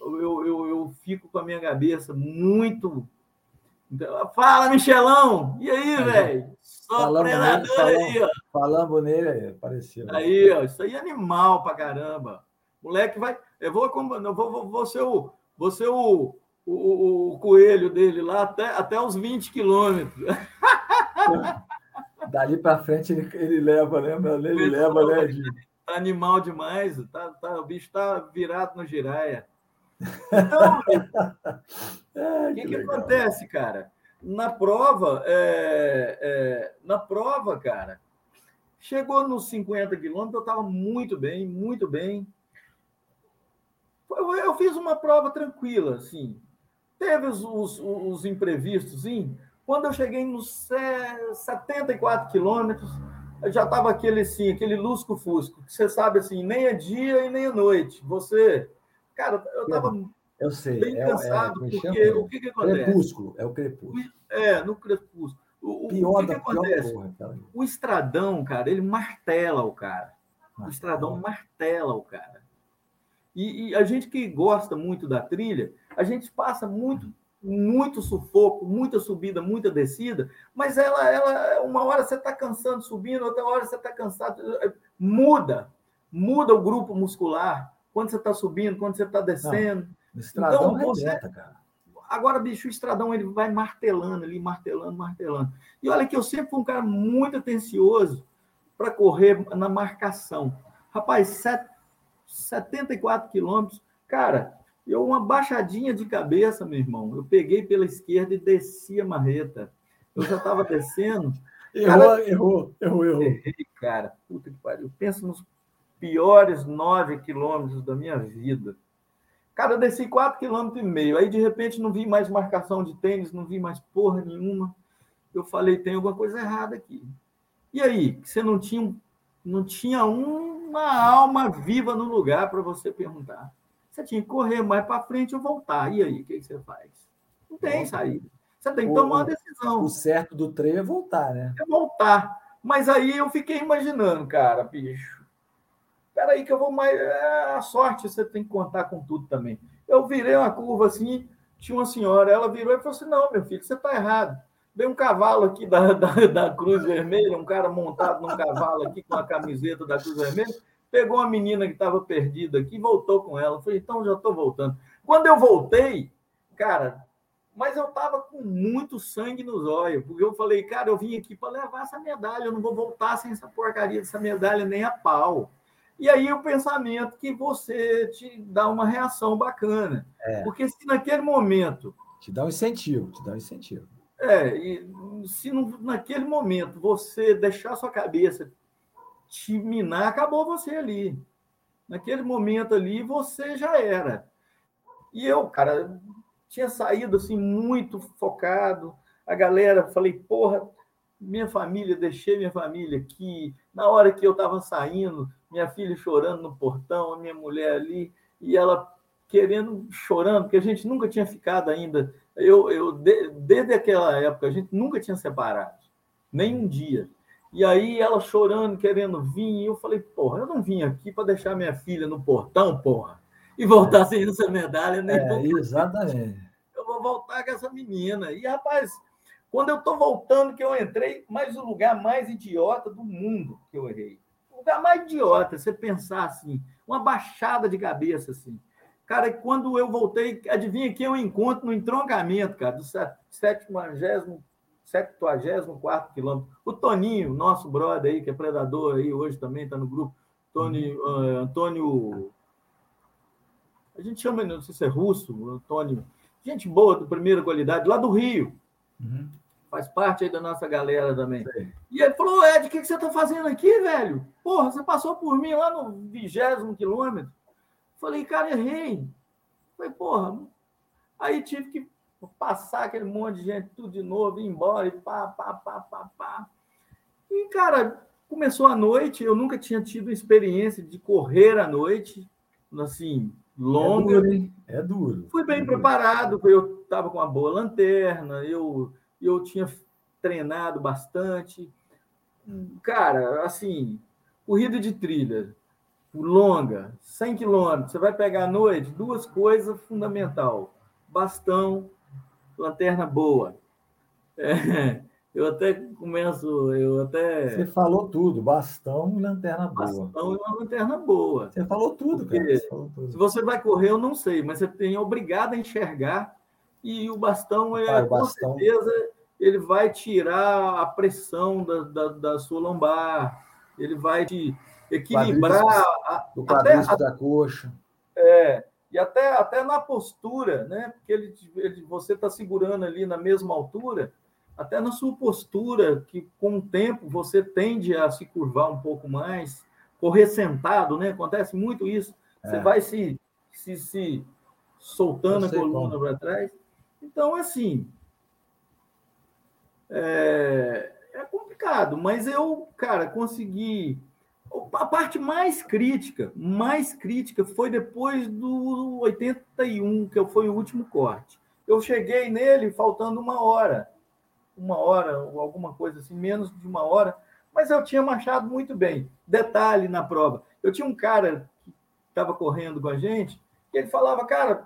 eu, eu, eu fico com a minha cabeça muito. Fala, Michelão! E aí, velho? Só predador aí, ó. Falando nele, apareceu. Aí, ó, isso aí é animal pra caramba. Moleque vai. Eu vou, eu vou, vou, vou ser, o, vou ser o, o, o coelho dele lá até, até os 20 quilômetros. Dali para frente ele, ele leva, lembra? Ele leva, né? Tá animal demais, tá, tá, o bicho tá virado no giraia. Então, o que, que, que acontece, cara? Na prova, é, é, na prova, cara, chegou nos 50 quilômetros, eu estava muito bem, muito bem. Eu, eu, fiz uma prova tranquila, assim. Teve os, os, os imprevistos, sim. Quando eu cheguei nos 74 quilômetros, já estava aquele assim, aquele lusco-fusco, que você sabe assim, nem é dia e nem é noite. Você Cara, eu estava eu sei, bem é, cansado, é, porque o que, que acontece? Crepúsculo, é o crepúsculo. É, no crepúsculo. O, pior o que, que acontece? Porra, o estradão, cara, ele martela o cara. Martela. O estradão martela o cara. E, e, a gente que gosta muito da trilha, a gente passa muito, muito sufoco, muita subida, muita descida, mas ela, ela uma hora você está cansando subindo, outra hora você está cansado. Muda, muda o grupo muscular quando você está subindo, quando você está descendo. Não, o estradão então, você... cara. Agora, bicho, o estradão ele vai martelando ali, martelando, martelando. E olha que eu sempre fui um cara muito atencioso para correr na marcação. Rapaz, set... 74 quilômetros, cara, eu uma baixadinha de cabeça, meu irmão. Eu peguei pela esquerda e desci a marreta. Eu já estava descendo. errou, cara, errou, errou, errou. Errei, cara. Puta que pariu. Pensa nos piores nove quilômetros da minha vida. Cara, eu desci quatro quilômetros e meio. Aí, de repente, não vi mais marcação de tênis, não vi mais porra nenhuma. Eu falei, tem alguma coisa errada aqui. E aí, você não tinha, não tinha uma alma viva no lugar para você perguntar. Você tinha que correr mais para frente ou voltar. E aí, o que, você faz? Não tem saída. Você tem que tomar uma decisão. O certo do treino é voltar, né? É voltar. Mas aí eu fiquei imaginando, cara, bicho Espera aí que eu vou mais. É, a sorte você tem que contar com tudo também. Eu virei uma curva assim, tinha uma senhora, ela virou e falou assim: Não, meu filho, você está errado. Veio um cavalo aqui da, da, da, Cruz Vermelha, um cara montado num cavalo aqui com a camiseta da Cruz Vermelha, pegou uma menina que estava perdida aqui voltou com ela. Eu falei, então já estou voltando. Quando eu voltei, cara, mas eu estava com muito sangue nos olhos, porque eu falei, cara, eu vim aqui para levar essa medalha, eu não vou voltar sem essa porcaria dessa medalha nem a pau. E aí o pensamento que você te dá uma reação bacana. É. Porque se naquele momento. Te dá um incentivo, te dá um incentivo. É, e se naquele momento você deixar sua cabeça te minar, acabou você ali. Naquele momento ali, você já era. E eu, cara, tinha saído assim muito focado. A galera, falei, porra, minha família, deixei minha família aqui. Na hora que eu estava saindo, minha filha chorando no portão, a minha mulher ali, e ela querendo, chorando, porque a gente nunca tinha ficado ainda. Eu, eu desde aquela época, a gente nunca tinha separado, nem um dia. E aí ela chorando, querendo vir, e eu falei, porra, eu não vim aqui para deixar minha filha no portão, porra, e voltar sem essa medalha, nem é, Exatamente. Eu vou voltar com essa menina. E, rapaz, quando eu estou voltando, que eu entrei, mas o lugar mais idiota do mundo que eu errei lugar mais idiota, você pensar assim, uma baixada de cabeça assim. Cara, quando eu voltei, adivinha quem eu encontro no entroncamento, cara, do 74 quilômetro. O Toninho, nosso brother aí, que é predador aí, hoje também está no grupo. Tony, uh, Antônio. A gente chama, não sei se é russo, Antônio. Gente boa, de primeira qualidade, lá do Rio. Uhum faz parte aí da nossa galera também. Sim. E ele falou, Ed, o que, que você está fazendo aqui, velho? Porra, você passou por mim lá no vigésimo quilômetro. Falei, cara, errei. Falei, porra. Aí tive que passar aquele monte de gente tudo de novo, ir embora, e pá, pá, pá, pá, pá. E, cara, começou a noite, eu nunca tinha tido experiência de correr à noite, assim, longa. É duro, é duro. Fui bem é preparado, duro. eu estava com uma boa lanterna, eu, eu tinha treinado bastante. Cara, assim, corrida de trilha, longa, 100 quilômetros, você vai pegar à noite, duas coisas fundamental: bastão, lanterna boa. É, eu até começo, eu até. Você falou tudo, bastão e lanterna boa. Bastão e uma lanterna boa. Você falou tudo, Porque cara. Você falou tudo. Se você vai correr, eu não sei, mas você tem obrigado a enxergar e o bastão é, o bastão... com certeza, ele vai tirar a pressão da, da, da sua lombar, ele vai te equilibrar. O quadríceps até, da coxa. É, e até, até na postura, né? Porque ele, ele você está segurando ali na mesma altura, até na sua postura, que com o tempo você tende a se curvar um pouco mais, correr sentado, né? Acontece muito isso. Você é. vai se, se, se soltando a coluna para trás. Então, assim, é, é complicado, mas eu, cara, consegui. A parte mais crítica, mais crítica, foi depois do 81, que foi o último corte. Eu cheguei nele faltando uma hora uma hora, ou alguma coisa assim, menos de uma hora, mas eu tinha marchado muito bem. Detalhe na prova: eu tinha um cara que estava correndo com a gente, que ele falava, cara,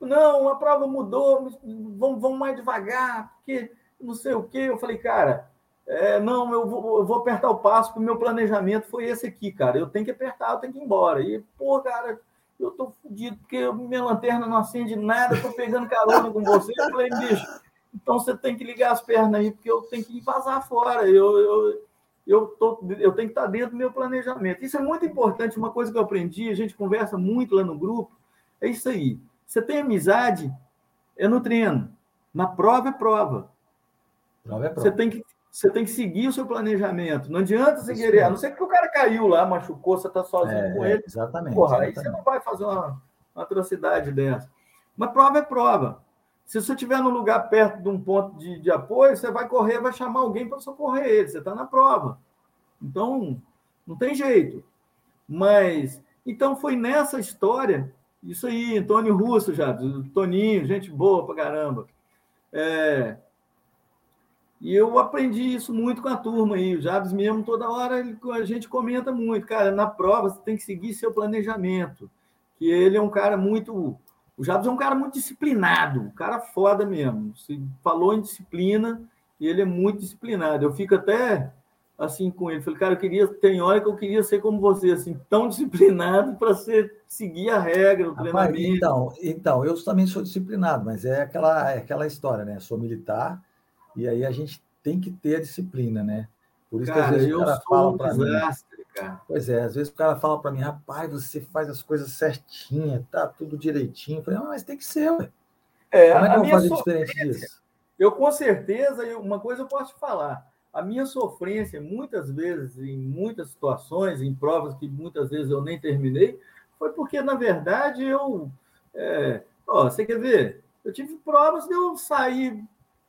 não, a prova mudou, vamos, vamos mais devagar, porque não sei o quê. Eu falei, cara, é, não, eu vou, eu vou, apertar o passo, porque o meu planejamento foi esse aqui, cara. Eu tenho que apertar, eu tenho que ir embora. E, pô, cara, eu tô fodido, porque minha lanterna não acende nada, tô pegando carona com você. Eu falei, bicho, então você tem que ligar as pernas aí, porque eu tenho que vazar fora. Eu, eu, eu, tô, eu tenho que estar dentro do meu planejamento. Isso é muito importante. Uma coisa que eu aprendi, a gente conversa muito lá no grupo, é isso aí. Você tem amizade, é no treino. Na prova é prova. prova, é prova. Você, tem que, você tem que seguir o seu planejamento. Não adianta você querer. A não ser que o cara caiu lá, machucou, você está sozinho é, com ele. Exatamente. Porra, exatamente. aí você não vai fazer uma, uma atrocidade dessa. Mas prova é prova. Se você estiver num lugar perto de um ponto de, de apoio, você vai correr, vai chamar alguém para socorrer ele. Você está na prova. Então, não tem jeito. Mas, então foi nessa história, isso aí, Antônio Russo já, Toninho, gente boa pra caramba. É, e eu aprendi isso muito com a turma aí. O Jabes mesmo, toda hora a gente comenta muito. Cara, na prova você tem que seguir seu planejamento. Que ele é um cara muito o Jabs é um cara muito disciplinado, um cara foda mesmo. Se falou em disciplina, e ele é muito disciplinado. Eu fico até assim com ele. Falei, cara, eu queria, tem hora que eu queria ser como você, assim, tão disciplinado para ser seguir a regra, o Rapaz, treinamento. Então, então, eu também sou disciplinado, mas é aquela, é aquela história, né? Sou militar, e aí a gente tem que ter a disciplina, né? Por isso cara, que às vezes o cara fala para mim cara. Pois é, às vezes o cara fala para mim, rapaz, você faz as coisas certinha, tá tudo direitinho. Eu falei, mas tem que ser, ué. É, Como é que eu vou fazer diferente disso? Eu com certeza, uma coisa eu posso te falar. A minha sofrência, muitas vezes, em muitas situações, em provas que muitas vezes eu nem terminei, foi porque, na verdade, eu. É, ó, você quer ver? Eu tive provas de eu sair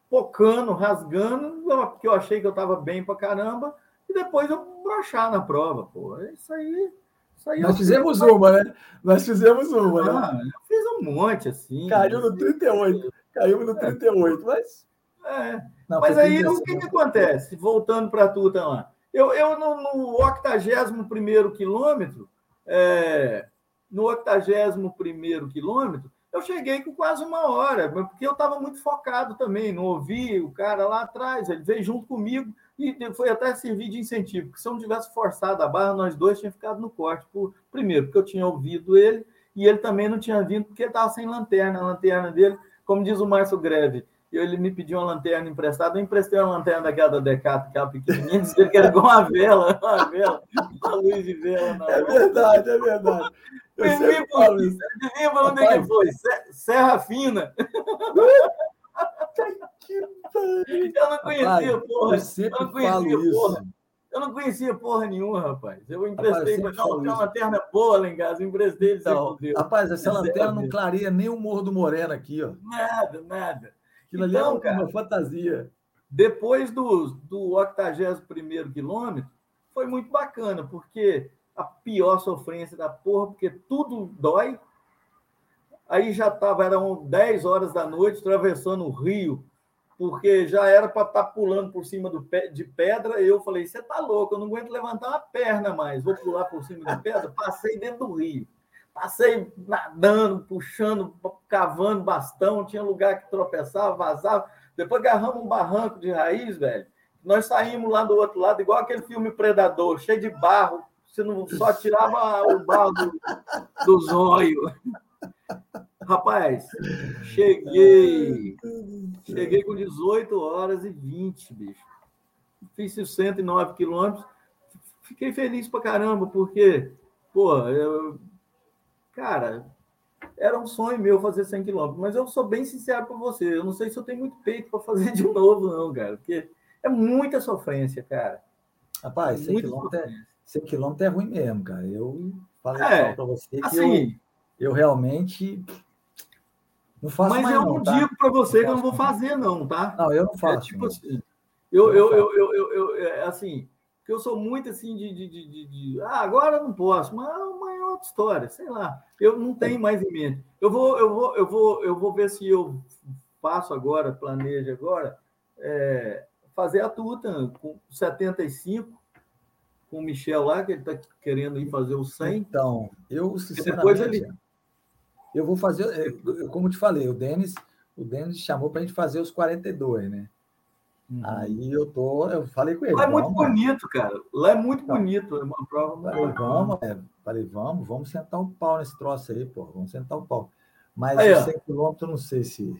pocando, rasgando, porque eu achei que eu estava bem para caramba, e depois eu brochar na prova, pô. É isso aí. Isso aí Nós fizemos fiz, uma, né? Nós fizemos uma, né? ah, né? Eu fiz um monte, assim. Caiu no 38. Caiu no 38, mas. É. Não, mas aí o que, que acontece? Voltando para tu, tá lá. Eu, eu no, no 81 quilômetro, é, no 81 quilômetro, eu cheguei com quase uma hora, porque eu estava muito focado também, não ouvi o cara lá atrás, ele veio junto comigo. E foi até servir de incentivo, porque se eu não tivesse forçado a barra, nós dois tínhamos ficado no corte. Por, primeiro, porque eu tinha ouvido ele, e ele também não tinha vindo, porque estava sem lanterna. A lanterna dele, como diz o Márcio Greve, ele me pediu uma lanterna emprestada, eu emprestei uma lanterna daquela da Decato, aquela pequenininha, disse que era igual uma vela, uma vela, uma luz de vela. é verdade, é verdade. Eu Adivinha para onde é que foi? Serra Fina. Eu não conhecia, Rapaz, porra. Eu sempre eu não conhecia, falo porra. isso. Eu não conhecia porra nenhuma, rapaz. Eu emprestei, rapaz, uma lanterna boa lá em casa, eu emprestei ele então, Rapaz, essa lanterna não clareia nem o Morro do Moreno aqui, ó. Nada, nada. Aquilo então, ali é então, uma, cara, uma fantasia. Depois do, do 81 quilômetro, foi muito bacana, porque a pior sofrência da porra, porque tudo dói. Aí já estava, eram 10 horas da noite, atravessando o rio, porque já era para estar tá pulando por cima do pé, de pedra. E eu falei: você tá louco, eu não aguento levantar uma perna mais, vou pular por cima de pedra. Passei dentro do rio. Passei nadando, puxando, cavando bastão, tinha lugar que tropeçava, vazava. Depois agarramos um barranco de raiz, velho. Nós saímos lá do outro lado, igual aquele filme Predador, cheio de barro. Você não só tirava o barro do, do zóio. Rapaz, cheguei. Cheguei com 18 horas e 20, bicho. Fiz 109 quilômetros. Fiquei feliz pra caramba, porque, pô, eu, cara, era um sonho meu fazer 100 quilômetros, mas eu sou bem sincero para você. Eu não sei se eu tenho muito peito para fazer de novo, não, cara, porque é muita sofrência, cara. Rapaz, 100 quilômetros é, 100 quilômetros é ruim mesmo, cara. Eu falei é, para você que assim, eu, eu realmente não faço Mas mais eu não, tá? digo para você que eu não vou fazer, não, tá? Não, eu não é faço. É tipo assim, eu, eu, eu, eu, eu, eu, é assim, que eu sou muito assim de, de, de, de, de ah, agora não posso, mas amanhã outra história, sei lá. Eu não tenho mais em mente. Eu vou, eu vou, eu vou, eu vou ver se eu faço agora, planejo agora, é, fazer a tuta com 75 com o Michel lá, que ele está querendo ir fazer o 100. Então, eu sinceramente, ele... eu vou fazer, é, como te falei, o Denis, o Denis chamou para a gente fazer os 42, né? Uhum. Aí eu tô, eu falei com ele. Lá é muito bonito, cara. Lá é muito então, bonito, é uma prova. Falei, vamos, é, falei, vamos, vamos sentar o pau nesse troço aí, pô, vamos sentar o pau. Mas aí, os 100 quilômetros, não sei se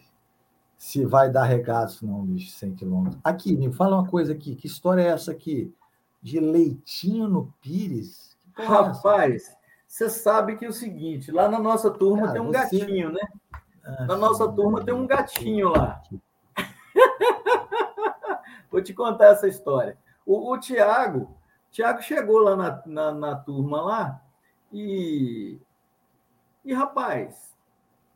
se vai dar regaço, não, bicho, 100 quilômetros. Aqui, me fala uma coisa aqui, que história é essa aqui? De leitinho no Pires? É Rapaz, você sabe que é o seguinte, lá na nossa turma Cara, tem um você... gatinho, né? Ah, na nossa turma tem um gatinho lá. Vou te contar essa história. O, o Tiago, Tiago chegou lá na, na, na, turma lá e, e rapaz,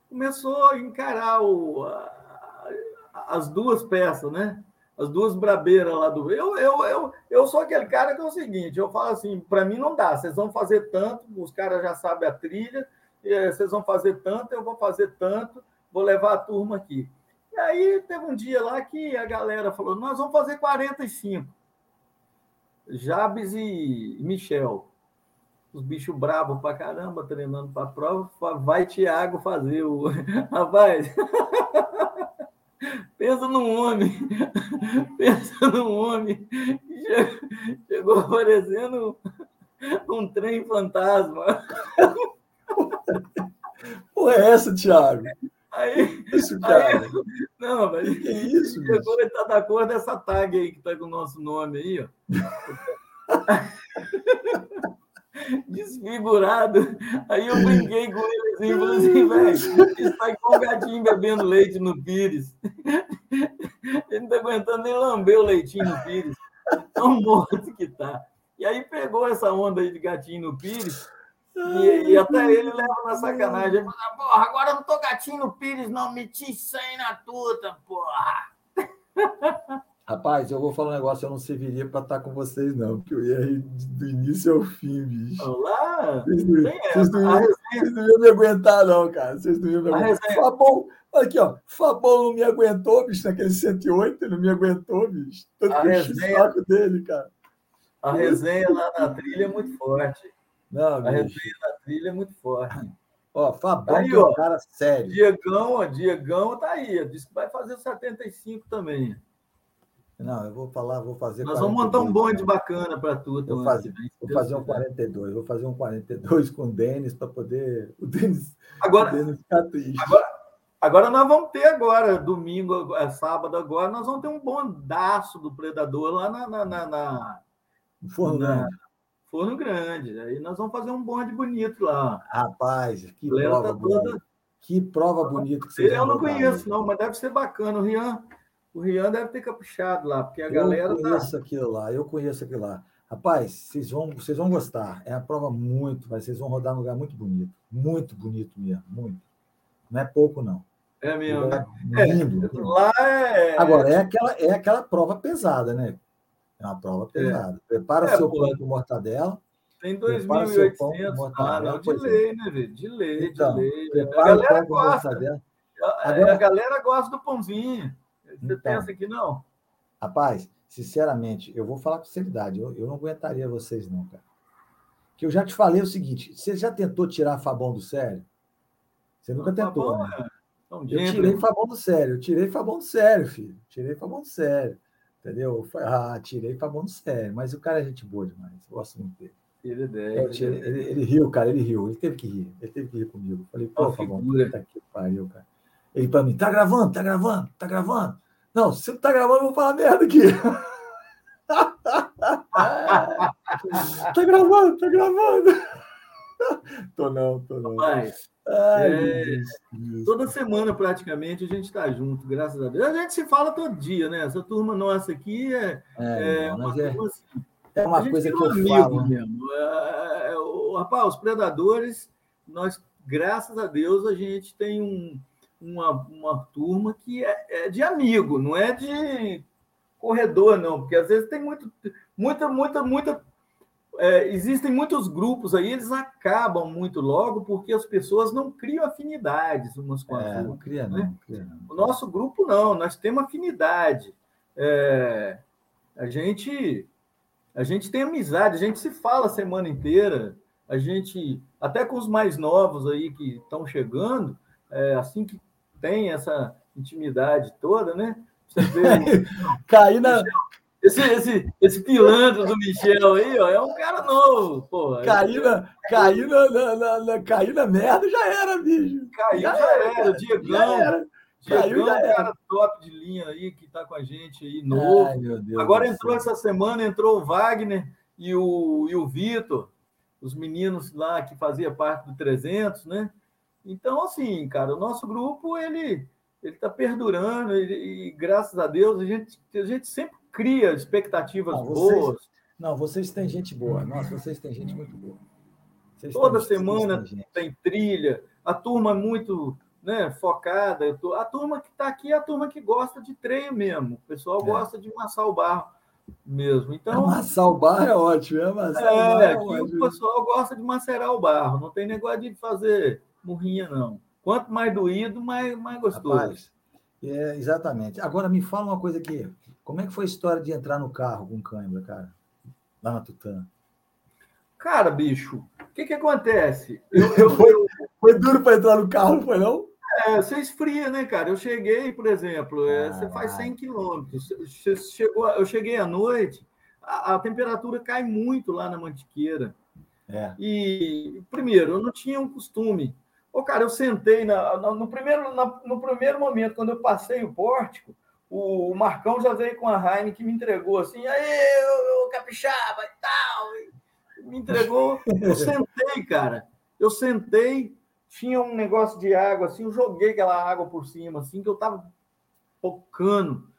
começou a encarar o, a, as duas peças, né? As duas brabeiras lá do. Eu, eu, eu, eu sou aquele cara que é o seguinte: eu falo assim, para mim não dá, vocês vão fazer tanto, os caras já sabem a trilha, vocês vão fazer tanto, eu vou fazer tanto, vou levar a turma aqui. E aí teve um dia lá que a galera falou: nós vamos fazer 45. Jabes e Michel. Os bichos bravos pra caramba, treinando para a prova. Vai Tiago fazer o. Rapaz, pensa num homem. Pensa num homem. Chegou parecendo um trem fantasma. Porra, é essa, Tiago? Aí, isso, cara. Aí, não, mas que é isso, chegou e tá da cor dessa tag aí que tá com o nosso nome aí, ó. Desfigurado. Aí eu brinquei com ele assim, falei assim, velho, está igual um gatinho bebendo leite no Pires. Ele não tá aguentando nem lamber o leitinho no Pires. Tão morto que tá. E aí pegou essa onda aí de gatinho no Pires e, e, até ele leva na sacanagem. Ele fala, porra, agora eu não tô gatinho no Pires, não. Meti 100 na tuta, porra. Rapaz, eu vou falar um negócio, eu não serviria para estar com vocês, não, porque eu ia do início ao fim, bicho. Olá! Vocês não, vocês não, iam, vocês não iam me aguentar, não, cara. Vocês não iam me aguentar. Fabão, aqui, ó. Fabão não me aguentou, bicho, naquele 108, não me aguentou, bicho. Tanto a que resenha, o saco dele, cara. A resenha lá na trilha é muito forte. Não, a resenha da trilha é muito forte. Ó, Fabão aí, ó, cara sério. Diegão, ó, Diegão tá aí. Disse que vai fazer 75 também. Não, eu vou falar, vou fazer. Nós 42, vamos montar um bonde bacana para tu. Vou fazer, vou fazer um 42. Vou fazer um 42 com o Denis para poder. O Denis, agora, o Denis ficar triste. Agora, agora nós vamos ter agora, domingo, é, sábado agora, nós vamos ter um bondaço do Predador lá na. na, na, na, Forno Grande. Aí nós vamos fazer um bonde bonito lá. Rapaz, que prova tá toda... Que prova bonita que você Eu não conheço, não, mas deve ser bacana. O Rian, o Rian deve ter caprichado lá, porque a eu galera. Eu tá conheço tá... aquilo lá, eu conheço aquilo lá. Rapaz, vocês vão, vocês vão gostar. É a prova muito, mas vocês vão rodar num lugar muito bonito. Muito bonito mesmo, muito. Não é pouco, não. É mesmo. É lindo. É, lá é... Agora, é aquela, é aquela prova pesada, né? É uma prova é. pesada. É. Prepara é, seu pô, pão com mortadela. Tem 2.800. Ah, não, de lei, né, velho? De lei, então, de lei. A galera gosta. Agora, a galera gosta do pãozinho. Você então, pensa que não? Rapaz, sinceramente, eu vou falar com seriedade. Eu, eu não aguentaria vocês, não, cara. Que eu já te falei o seguinte: você já tentou tirar Fabão do sério? Você nunca tentou, Fabão, né? É... eu tirei Fabão do sério, eu tirei Fabão do sério, filho. Tirei Fabão do sério. Entendeu? Ah, tirei Fabão do sério. Mas o cara é gente boa demais. Eu gosto muito dele. Ele, deve, ele, ele, ele, riu, cara, ele riu. Ele teve que rir. Ele teve que rir comigo. Falei, pô, Fabão, puta que pariu, cara. Ele para mim, tá gravando, tá gravando, tá gravando. Não, se não tá gravando, eu vou falar merda aqui. tá gravando, tá gravando. tô não, tô não. Mas, Ai, é, toda semana praticamente a gente está junto, graças a Deus. A gente se fala todo dia, né? Essa turma nossa aqui é, é, é uma, é, assim, é uma coisa que eu amigo falo. Mesmo. É, é, o, rapaz, os predadores, nós, graças a Deus, a gente tem um, uma, uma turma que é, é de amigo, não é de corredor, não, porque às vezes tem muito, muita, muita, muita. É, existem muitos grupos aí, eles acabam muito logo porque as pessoas não criam afinidades umas com as é, outras. Não cria, né? não, cria, não. O nosso grupo não, nós temos afinidade. É, a gente a gente tem amizade, a gente se fala a semana inteira, a gente até com os mais novos aí que estão chegando, é, assim que tem essa intimidade toda, né? Você vê. Cair na. Esse, esse, esse pilantra do Michel aí, ó, é um cara novo, porra. Cair na, cair na, na, na, na, cair na merda já era, bicho. Cair já, já era, era, Diegão. Já era. Diegão, já era. cara top de linha aí, que tá com a gente aí, novo. Ai, Agora entrou essa semana, entrou o Wagner e o, e o Vitor, os meninos lá que fazia parte do 300, né? Então, assim, cara, o nosso grupo, ele ele está perdurando e, e, graças a Deus a gente, a gente sempre cria expectativas não, vocês, boas. Não, vocês têm gente boa. Nossa, vocês têm gente muito boa. Vocês Toda têm, semana tem trilha, a turma muito né, focada. Tô, a turma que está aqui é a turma que gosta de treino mesmo. O pessoal é. gosta de amassar o barro mesmo. Então, amassar o barro é ótimo, é, amassar é, o, barro é ótimo. o pessoal gosta de macerar o barro, não tem negócio de fazer murrinha, não. Quanto mais doído, mais, mais gostoso. Rapaz, é, exatamente. Agora me fala uma coisa aqui. Como é que foi a história de entrar no carro com câimbra, cara? Lá na Tutã. Cara, bicho, o que, que acontece? Eu, eu, foi, foi duro para entrar no carro, não foi não? É, você esfria, né, cara? Eu cheguei, por exemplo, é, você faz 100 quilômetros. Chegou, eu cheguei à noite, a, a, temperatura cai muito lá na Mantiqueira. É. E, primeiro, eu não tinha um costume Ô, cara, eu sentei na, no, primeiro, na, no primeiro momento, quando eu passei o pórtico, o, Marcão já veio com a Heine que me entregou assim, aí, eu, capixaba e tal. me entregou. Eu sentei, cara. Eu sentei, tinha um negócio de água assim, eu joguei aquela água por cima, assim, que eu tava focando.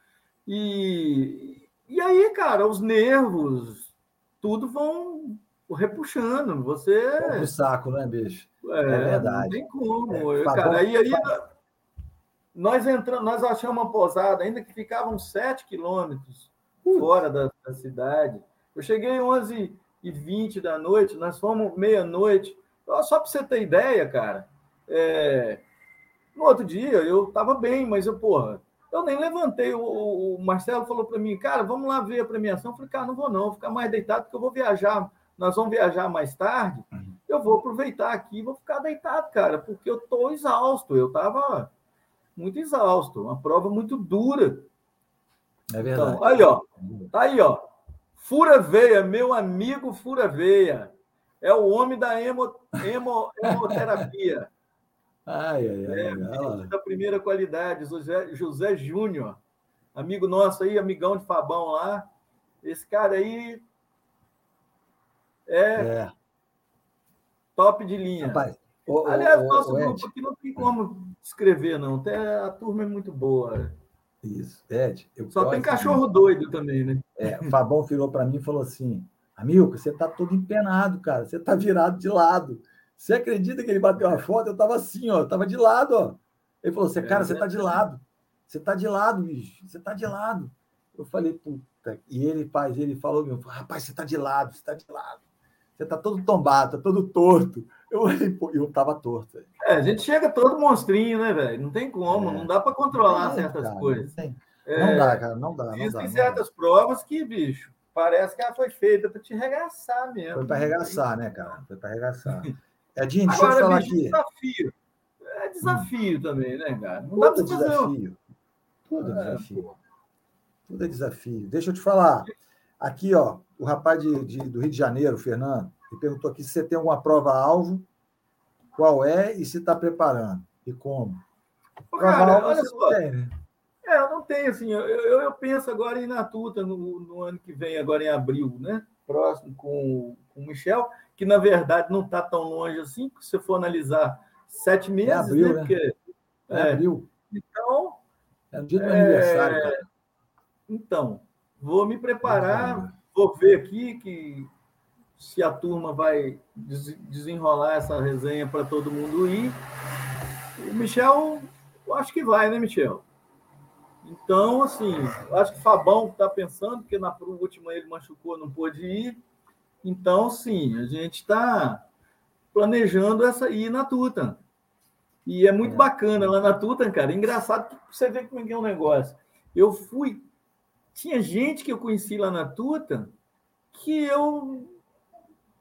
E, e aí, cara, os nervos, tudo vão repuxando. Você. O saco, né, bicho? É, é verdade. Não tem como. É, cara, aí, aí nós entramos, nós achamos uma posada, ainda que ficavam sete quilômetros fora da, da, cidade. Eu cheguei 11 e 20 da noite, nós fomos meia-noite. Só para você ter ideia, cara, é... no outro dia eu estava bem, mas eu, porra, eu nem levantei. O, Marcelo falou para mim, cara, vamos lá ver a premiação. Eu falei, cara, não vou não, vou ficar mais deitado porque eu vou viajar. Nós vamos viajar mais tarde. Uhum eu vou aproveitar aqui e vou ficar deitado, cara, porque eu estou exausto. Eu estava muito exausto, uma prova muito dura. É verdade. Então, aí, ó, tá aí, ó. Fura Veia, meu amigo Fura Veia. É o homem da hemo, hemo, hemoterapia. ai, ai, ai. É, da primeira qualidade, José, José Júnior. Amigo nosso aí, amigão de Fabão lá. Esse cara aí é, é top de linha. Rapaz, o, Aliás, o, nosso o, grupo aqui não tem como escrever, não. Até a turma é muito boa. Isso, Ed. Só tem cachorro doido também, né? É, o Fabão virou para mim e falou assim: Amigo, você está todo empenado, cara. Você está virado de lado. Você acredita que ele bateu a foto? Eu estava assim, ó. Eu estava de lado, ó. Ele falou: é, cara, você está de lado. Você está de lado, bicho. Você está de lado. Eu falei, puta. E ele, pai, ele falou: meu, rapaz, você está de lado, você está de lado. Você está todo tombado, tá todo torto. Eu eu estava torto. É, a gente chega todo monstrinho, né, velho? Não tem como, é. não dá para controlar certas cara, coisas. Não, é, não, dá, cara, não dá. Não existem dá, certas dá. provas que, bicho, parece que ela foi feita para te arregaçar mesmo. Foi para arregaçar, né, cara? Foi para arregaçar. Edinho, deixa Agora, eu falar bicho, aqui. Desafio. É desafio hum. também, né, cara? Não Tudo dá para fazer. Desafio. Tudo é, desafio. Pô. Tudo é desafio. Deixa eu te falar. Aqui, ó, o rapaz de, de, do Rio de Janeiro, Fernando, ele perguntou aqui se você tem alguma prova-alvo, qual é e se está preparando e como. Cara, olha só. Tem, né? É, eu não tenho, assim, eu, eu, eu penso agora em Natuta no, no, ano que vem, agora em abril, né? Próximo com, com o Michel, que na verdade não está tão longe assim, se você for analisar sete é meses, é abril, né? Porque, é, é abril. Então. É o dia do é, aniversário. Cara. Então, vou me preparar, vou ver aqui que se a turma vai desenrolar essa resenha para todo mundo ir. O Michel, eu acho que vai, né, Michel? Então, assim, acho que o Fabão está pensando, porque na última ele machucou, não pôde ir. Então, sim, a gente está planejando essa ir na Tutan. E é muito é. bacana lá na Tutan, cara. Engraçado que você vê como é que é um negócio. Eu fui. Tinha gente que eu conheci lá na Tutan que eu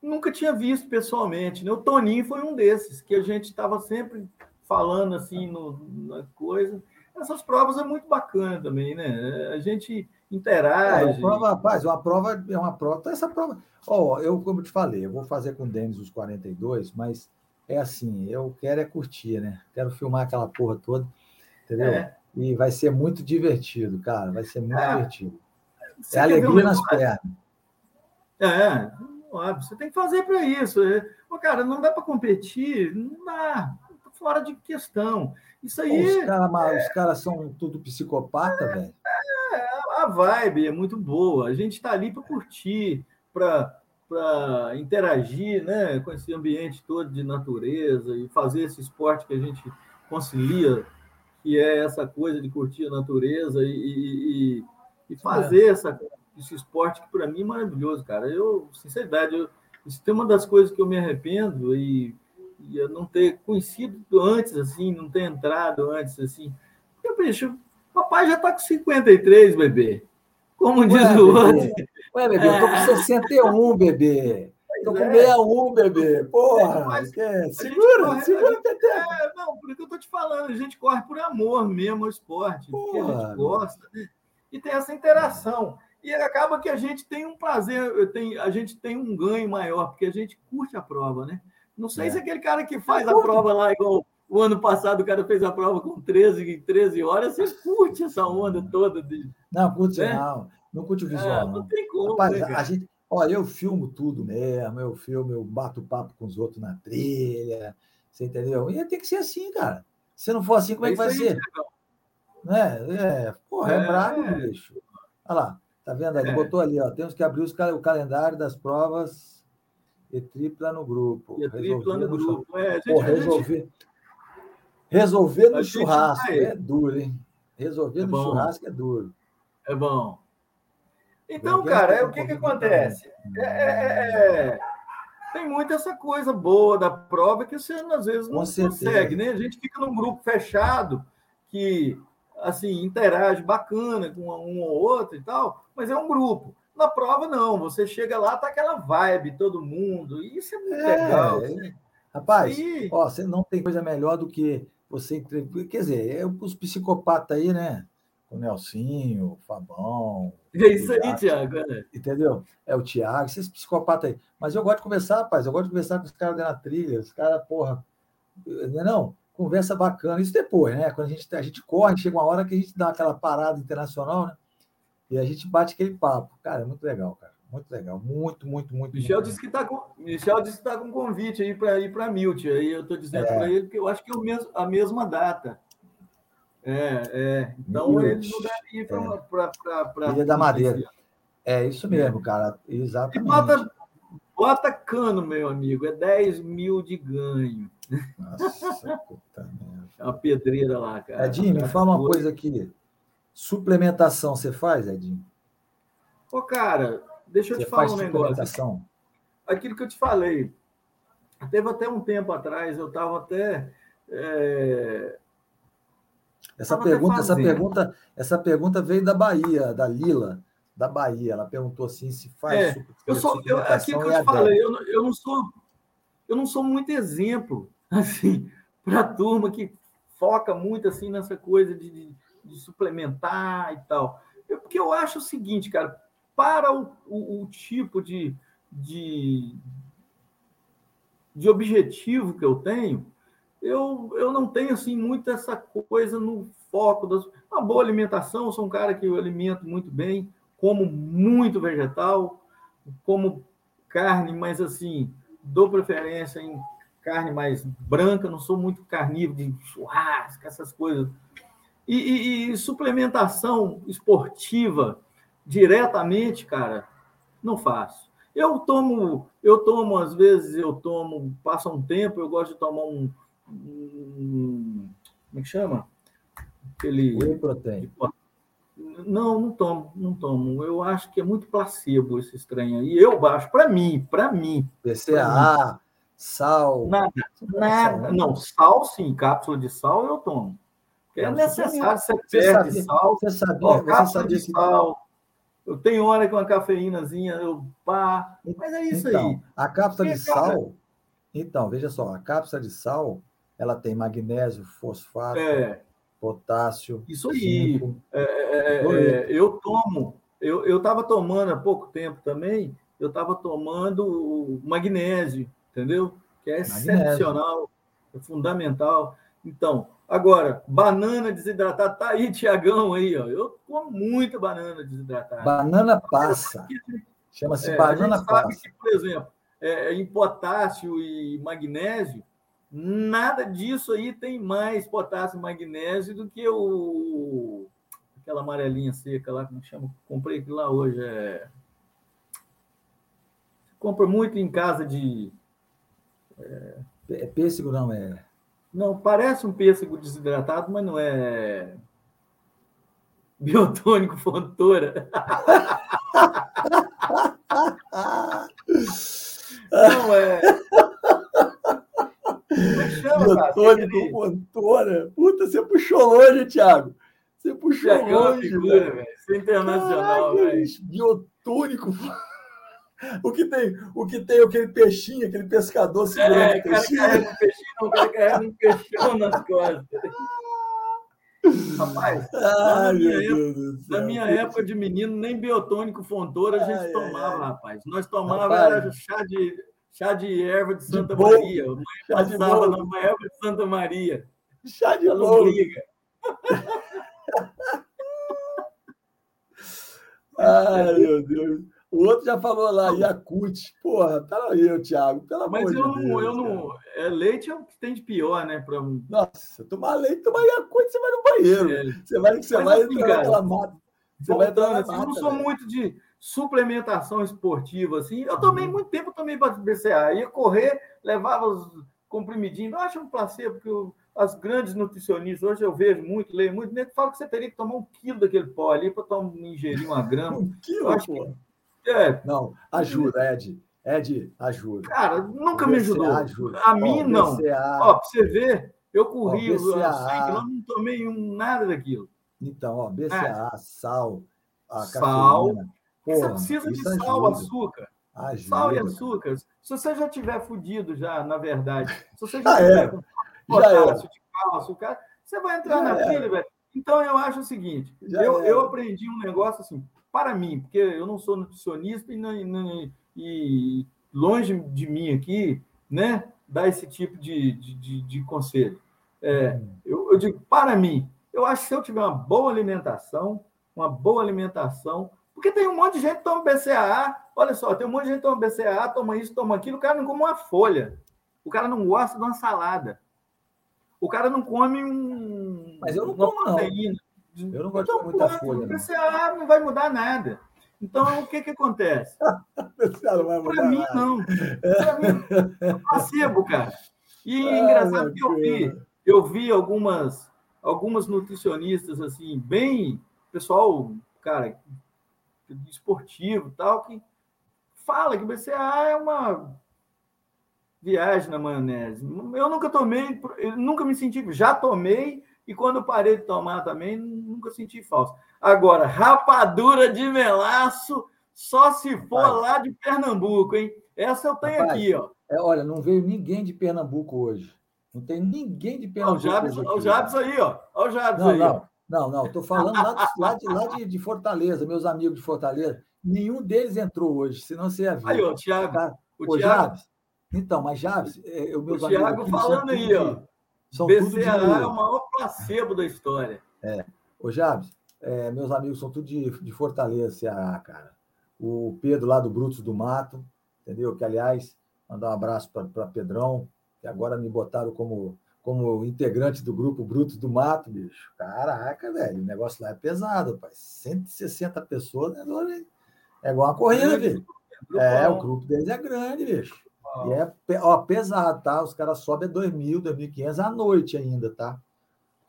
nunca tinha visto pessoalmente. Né? O Toninho foi um desses, que a gente estava sempre falando assim no, na coisa essas provas é muito bacana também, né? A gente interage. É, uma prova, rapaz, uma prova é uma prova. Então, essa prova. Ó, oh, eu, como te falei, eu vou fazer com o Denis os 42, mas é assim, eu quero é curtir, né? Quero filmar aquela porra toda, entendeu? É. E vai ser muito divertido, cara. Vai ser muito é. divertido. Você é alegria nas pernas. É, você tem que fazer para isso. É, Pô, cara, não dá para competir, não dá, fora de questão. Isso aí. Os caras é... cara são tudo psicopata, é, velho. É, a vibe é muito boa. A gente está ali para curtir, para interagir né, com esse ambiente todo de natureza e fazer esse esporte que a gente concilia, que é essa coisa de curtir a natureza e, e, e fazer é. essa, esse esporte que para mim é maravilhoso, cara. Eu, sinceridade, eu, isso tem uma das coisas que eu me arrependo e ia não ter conhecido antes, assim, não ter entrado antes, assim. Eu bicho, papai já está com 53, bebê. Como diz Ué, o outro. Ué, bebê, eu tô com 61, bebê. Tô com 61, é. bebê. Porra, Mas, segura, corre, segura, gente, é, Não, por que eu tô te falando, a gente corre por amor mesmo ao esporte, Porra, porque a gente gosta, né? e tem essa interação. E acaba que a gente tem um prazer, tem, a gente tem um ganho maior, porque a gente curte a prova, né? Não sei é. se aquele cara que faz a prova lá, igual o ano passado, o cara fez a prova com 13, 13 horas, você curte essa onda toda. De, não, curte né? não. Não curte o é, visual. É, não. não tem como. Rapaz, né, a gente, olha, eu filmo tudo mesmo, eu filmo, eu bato papo com os outros na trilha, você entendeu? E tem que ser assim, cara. Se não for assim, como é, é que vai ser? Né? É, porra, é, é brabo, bicho. Olha lá, tá vendo? Ele é. botou ali, ó. Temos que abrir os, o calendário das provas e tripla no grupo. E tripla no, no grupo. É, gente, Pô, resolver, gente... resolver no churrasco é duro, hein? Resolver é no churrasco é duro. É bom. Então, cara, é, o que, que acontece? É, é, é, tem muito essa coisa boa da prova que você às vezes não consegue, né? A gente fica num grupo fechado que assim interage bacana com um ou outro e tal, mas é um grupo. Na prova, não. Você chega lá, tá aquela vibe, todo mundo. E isso é muito é, legal. É. Rapaz, ó, você não tem coisa melhor do que você. Quer dizer, é os psicopatas aí, né? O Nelsinho, o Fabão. É isso aí, Tiago. É. Entendeu? É o Tiago, esses psicopatas aí. Mas eu gosto de conversar, rapaz. Eu gosto de conversar com os caras na trilha. Os caras, porra. Não, é não, conversa bacana. Isso depois, né? Quando a gente, a gente corre, chega uma hora que a gente dá aquela parada internacional, né? E a gente bate aquele papo. Cara, é muito legal, cara. Muito legal. Muito, muito, muito. Michel muito disse que está com. Michel disse que está com convite aí para ir para Milt. Aí eu estou dizendo é. para ele que eu acho que é o mesmo, a mesma data. É, é. Então Milt. ele não deve ir para. É. Ilha da Madeira. É isso mesmo, cara. Exatamente. E bota, bota cano, meu amigo, é 10 mil de ganho. Nossa, puta merda. É uma pedreira lá, cara. Edinho, me fala uma coisa aqui. Suplementação você faz, Edinho? Ô, cara, deixa eu você te falar um negócio. Aquilo que eu te falei. Teve até um tempo atrás, eu estava até. É... Essa pergunta, essa pergunta, essa pergunta veio da Bahia, da Lila, da Bahia. Ela perguntou assim se faz. É, eu sou, eu, aquilo que eu te falei, eu, eu não sou, eu não sou muito exemplo assim para a turma que foca muito assim nessa coisa de, de, de suplementar e tal. Eu, porque eu acho o seguinte, cara, para o, o, o tipo de, de, de objetivo que eu tenho, eu, eu não tenho assim muito essa coisa no foco das uma boa alimentação, eu sou um cara que eu alimento muito bem, como muito vegetal, como carne, mas assim, dou preferência em carne mais branca, não sou muito carnívoro de churrasco, essas coisas. E, e, e suplementação esportiva diretamente, cara, não faço. Eu tomo, eu tomo, às vezes eu tomo, passa um tempo, eu gosto de tomar um. um como é que chama? Aquele. Whey protein. Não, não tomo, não tomo. Eu acho que é muito placebo esse estranho aí. Eu baixo, para mim, para mim. PCA, sal. Nada, nada. Não, sal sim, cápsula de sal eu tomo. É necessário, você, você perde sabia, sal. Você sabia, você sabia de sal. Eu tenho hora com uma cafeínazinha, eu pá. Mas é isso então, aí. A cápsula de sal. Então, veja só, a cápsula de sal, ela tem magnésio, fosfato, é. potássio. Isso aí. É, é, é, é, eu tomo, eu estava tomando há pouco tempo também, eu estava tomando magnésio, entendeu? Que é excepcional, é fundamental. Então, Agora, banana desidratada, tá aí, Tiagão, aí, ó. Eu como muita banana desidratada. Banana passa. Chama-se é, banana passa. Que, por exemplo, é, em potássio e magnésio, nada disso aí tem mais potássio e magnésio do que o aquela amarelinha seca lá, como chama? Comprei aquilo lá hoje. É... Compra muito em casa de. É... é pêssego, não, é. Não, parece um pêssego desidratado, mas não é. Biotônico Fontoura. não é. É chama, Biotônico Fontoura? Puta, você puxou longe, Thiago. Você puxou Thiagão é longe, velho. Isso é internacional, velho. Biotônico Fontoura. O que tem, o que tem aquele peixinho, aquele pescador segurando é, o peixinho. Cara carrega um peixinho, não, cara carrega um peixão nas costas. Rapaz, na, minha época, na minha época de menino, nem biotônico fontoura a gente ai, tomava, ai. rapaz. Nós tomávamos chá de, chá de erva de Santa de Maria. Mãe passava na erva de Santa Maria. Chá de bolo. Ai, meu Deus. O outro já falou lá, Yakut. Porra, tá aí, Thiago. Pelo Mas amor eu de não, Deus. eu não. É, leite é o que tem de pior, né? Pra... Nossa, tomar leite, tomar Yakut, você vai no banheiro. É. Você vai, você Mas, vai assim, entrar naquela mata. Você vai entrar assim, mata, Eu não sou né? muito de suplementação esportiva, assim. Eu tomei uhum. muito tempo, eu tomei BCA. Ia correr, levava os comprimidinhos. Eu acho um placebo, porque eu, as grandes nutricionistas, hoje eu vejo muito, leio muito, nem fala que você teria que tomar um quilo daquele pó ali para ingerir uma grama. um quilo, eu acho pô. Que, é. Não, ajuda, Ed. Ed, ajuda. Cara, nunca me ajudou. Ajuda. A mim, não. BCA... Ó, pra você ver, eu corri, ó, BCA... eu não tomei um, nada daquilo. Então, ó, BCA, é. sal, a sal. Porra, você precisa de sal, ajuda. açúcar. Ajuda. Sal e açúcar. Se você já tiver fudido, já, na verdade, se você já, já tiver é. com potássio de cálcio, cara, você vai entrar já na é. velho. Então, eu acho o seguinte: eu, eu aprendi um negócio assim, para mim, porque eu não sou nutricionista e, não, e longe de mim aqui, né, dar esse tipo de, de, de conselho. É, uhum. eu, eu, digo, para mim, eu acho que se eu tiver uma boa alimentação, uma boa alimentação, porque tem um monte de gente que toma BCAA, olha só, tem um monte de gente que toma BCAA, toma isso, toma aquilo, o cara não come uma folha, o cara não gosta de uma salada, o cara não come um. Mas eu não como, proteína. Eu não gosto então, de muita folha. Não. não vai mudar nada. Então, o que, que acontece? Para mim, não. Para mim, é placebo, cara. E é engraçado que eu vi, eu vi algumas, algumas nutricionistas, assim, bem, pessoal, cara, esportivo tal, que fala que BCA é uma viagem na maionese. Eu nunca tomei, eu nunca me senti, já tomei, e quando parei de tomar também, nunca senti falta. Agora, rapadura de melaço, só se for Rapaz. lá de Pernambuco, hein? Essa eu tenho Rapaz, aqui, ó. É, olha, não veio ninguém de Pernambuco hoje. Não tem ninguém de Pernambuco. Olha o Jabs, o Jabs aí, ó. Olha o Jabs não, aí. Não, não, não. Estou falando lá, de, lá, de, lá de, de, Fortaleza, meus amigos de Fortaleza. Nenhum deles entrou hoje, senão você ia ver. Aí, ó, Thiago. Tá? O, Thiago. Jabs. Então, mas Jabs, é, o meus o Thiago falando aí, ó. São BCA é o maior placebo da história. É. Ô, Jabs, é, meus amigos são tudo de, de Fortaleza, Ceará, cara. O Pedro lá do Brutos do Mato, entendeu? Que, aliás, mandar um abraço para Pedrão, que agora me botaram como, como integrante do grupo Brutos do Mato, bicho. Caraca, velho, o negócio lá é pesado, pai. 160 pessoas, né? É igual uma corrida, velho. É, o grupo deles é grande, bicho. E é ó, pesado, tá? Os caras sobem a 2.000, 2.500 à noite ainda, tá?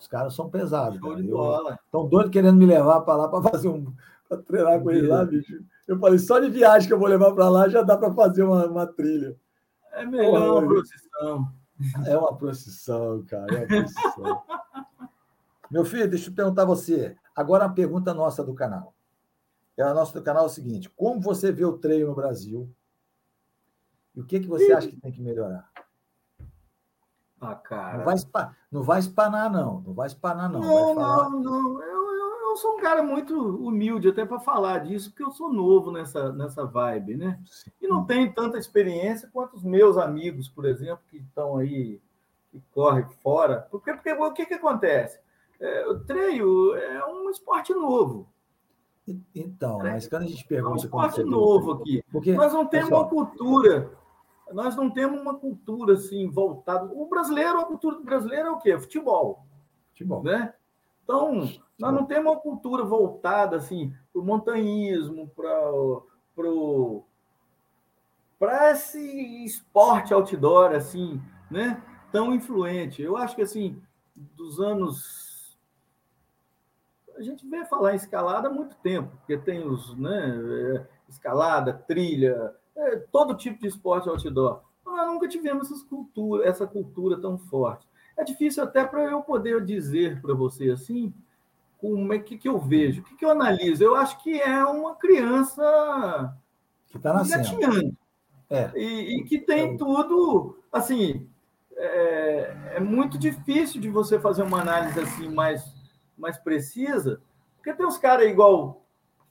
Os caras são pesados. Estão doidos querendo me levar para lá para fazer um. para treinar com eles lá, bicho. Eu falei, só de viagem que eu vou levar para lá já dá para fazer uma, uma trilha. É melhor uma procissão. É uma procissão, cara. É uma procissão. Meu filho, deixa eu perguntar a você. Agora a pergunta nossa do canal. É a nossa do canal é o seguinte: como você vê o treino no Brasil? E o que, que você acha que tem que melhorar? Ah, cara. Não vai, spa, não vai espanar, não. Não vai espanar, não. Não, falar... não, não. Eu, eu, eu, sou um cara muito humilde até para falar disso, porque eu sou novo nessa, nessa vibe, né? Sim. E não tenho tanta experiência quanto os meus amigos, por exemplo, que estão aí, que correm fora. Porque, porque o que, que acontece? É, o treino é um esporte novo. Então, mas quando a gente pergunta. É um esporte novo aqui. Porque, Nós não temos uma cultura nós não temos uma cultura assim voltada. O brasileiro, a cultura do brasileiro é o quê? Futebol. Futebol. Né? Então, Futebol. nós não temos uma cultura voltada assim para o montanhismo, para o para esse esporte outdoor assim, né? Tão influente. Eu acho que assim, dos anos a gente vê falar em escalada há muito tempo, porque tem os, né, é, escalada, trilha, é, todo tipo de esporte outdoor. Nós nunca tivemos essa cultura, essa cultura tão forte. É difícil até para eu poder dizer para você assim, como é que, que eu vejo, o que, que eu analiso. Eu acho que é uma criança que está nascendo. É. E, e, que tem tudo, assim, é, é, muito difícil de você fazer uma análise assim mais, mais precisa, porque tem uns caras igual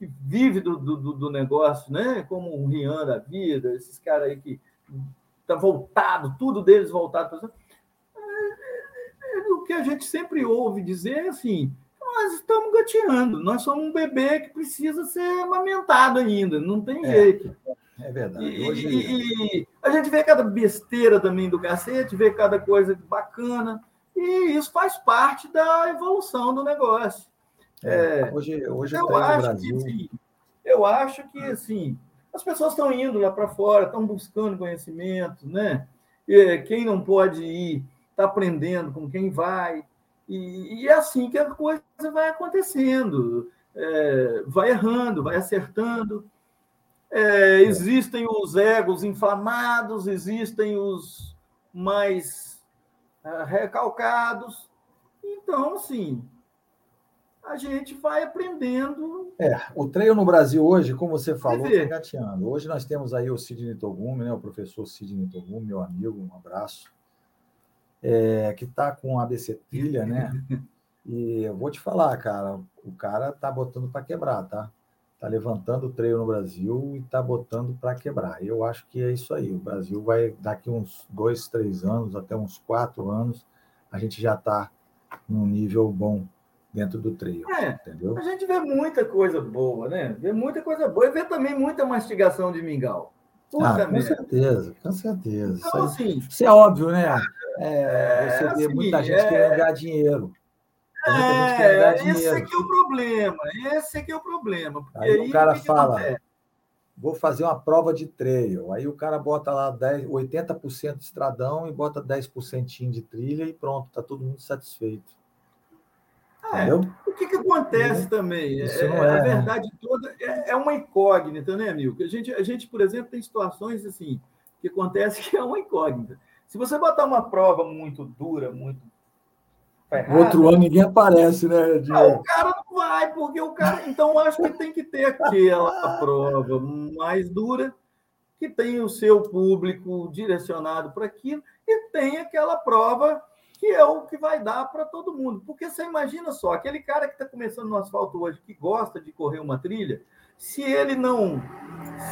que vive do, do, do, negócio, né? Como o Rian da vida, esses caras aí que tá voltado, tudo deles voltado para é, é, o que a gente sempre ouve dizer é assim: nós estamos gateando, nós somos um bebê que precisa ser amamentado ainda, não tem é, jeito. É verdade. E, Hoje... e, a gente vê cada besteira também do cacete, vê cada coisa bacana, e isso faz parte da evolução do negócio. É, é, hoje, hoje eu acho Brasil... que. Eu acho que assim as pessoas estão indo lá para fora, estão buscando conhecimento, né? E quem não pode ir está aprendendo com quem vai e, e, é assim que a coisa vai acontecendo, é, vai errando, vai acertando. É, é. existem os egos inflamados, existem os mais uh, recalcados. Então, assim, a gente vai aprendendo. É, o treino no Brasil hoje, como você falou, está engateando. Hoje nós temos aí o Sidney Togumi, né, o professor Sidney Togumi, meu amigo, um abraço, é, que está com ABC Trilha, né? E eu vou te falar, cara, o cara tá botando para quebrar, tá? Tá levantando o treino no Brasil e tá botando para quebrar. Eu acho que é isso aí. O Brasil vai, daqui uns dois, três anos, até uns quatro anos, a gente já está num nível bom dentro do trio. É, entendeu? A gente vê muita coisa boa, né? Vê muita coisa boa e vê também muita mastigação de mingau. Puta ah, com certeza, com certeza. Então, isso, assim, isso é óbvio, né? É, é, você vê assim, muita gente é... querendo ganhar dinheiro. É, esse é que é o problema. Esse é que é o problema. Aí, aí o cara fala, vou fazer uma prova de trail. Aí o cara bota lá 10, 80% de estradão e bota 10% de trilha e pronto, está todo mundo satisfeito. É, o que, que acontece também? É, é, a né? verdade toda é, é, uma incógnita, né, Milton? A gente, a gente, por exemplo, tem situações assim que acontece que é uma incógnita. Se você botar uma prova muito dura, muito ferrada, outro ano ninguém aparece, né? Não, o cara não vai, porque o cara. Então, eu acho que tem que ter aquela prova mais dura, que tem o seu público direcionado para aquilo, e tem aquela prova que é o que vai dar para todo mundo. Porque você imagina só, aquele cara que está começando no asfalto hoje, que gosta de correr uma trilha, se ele não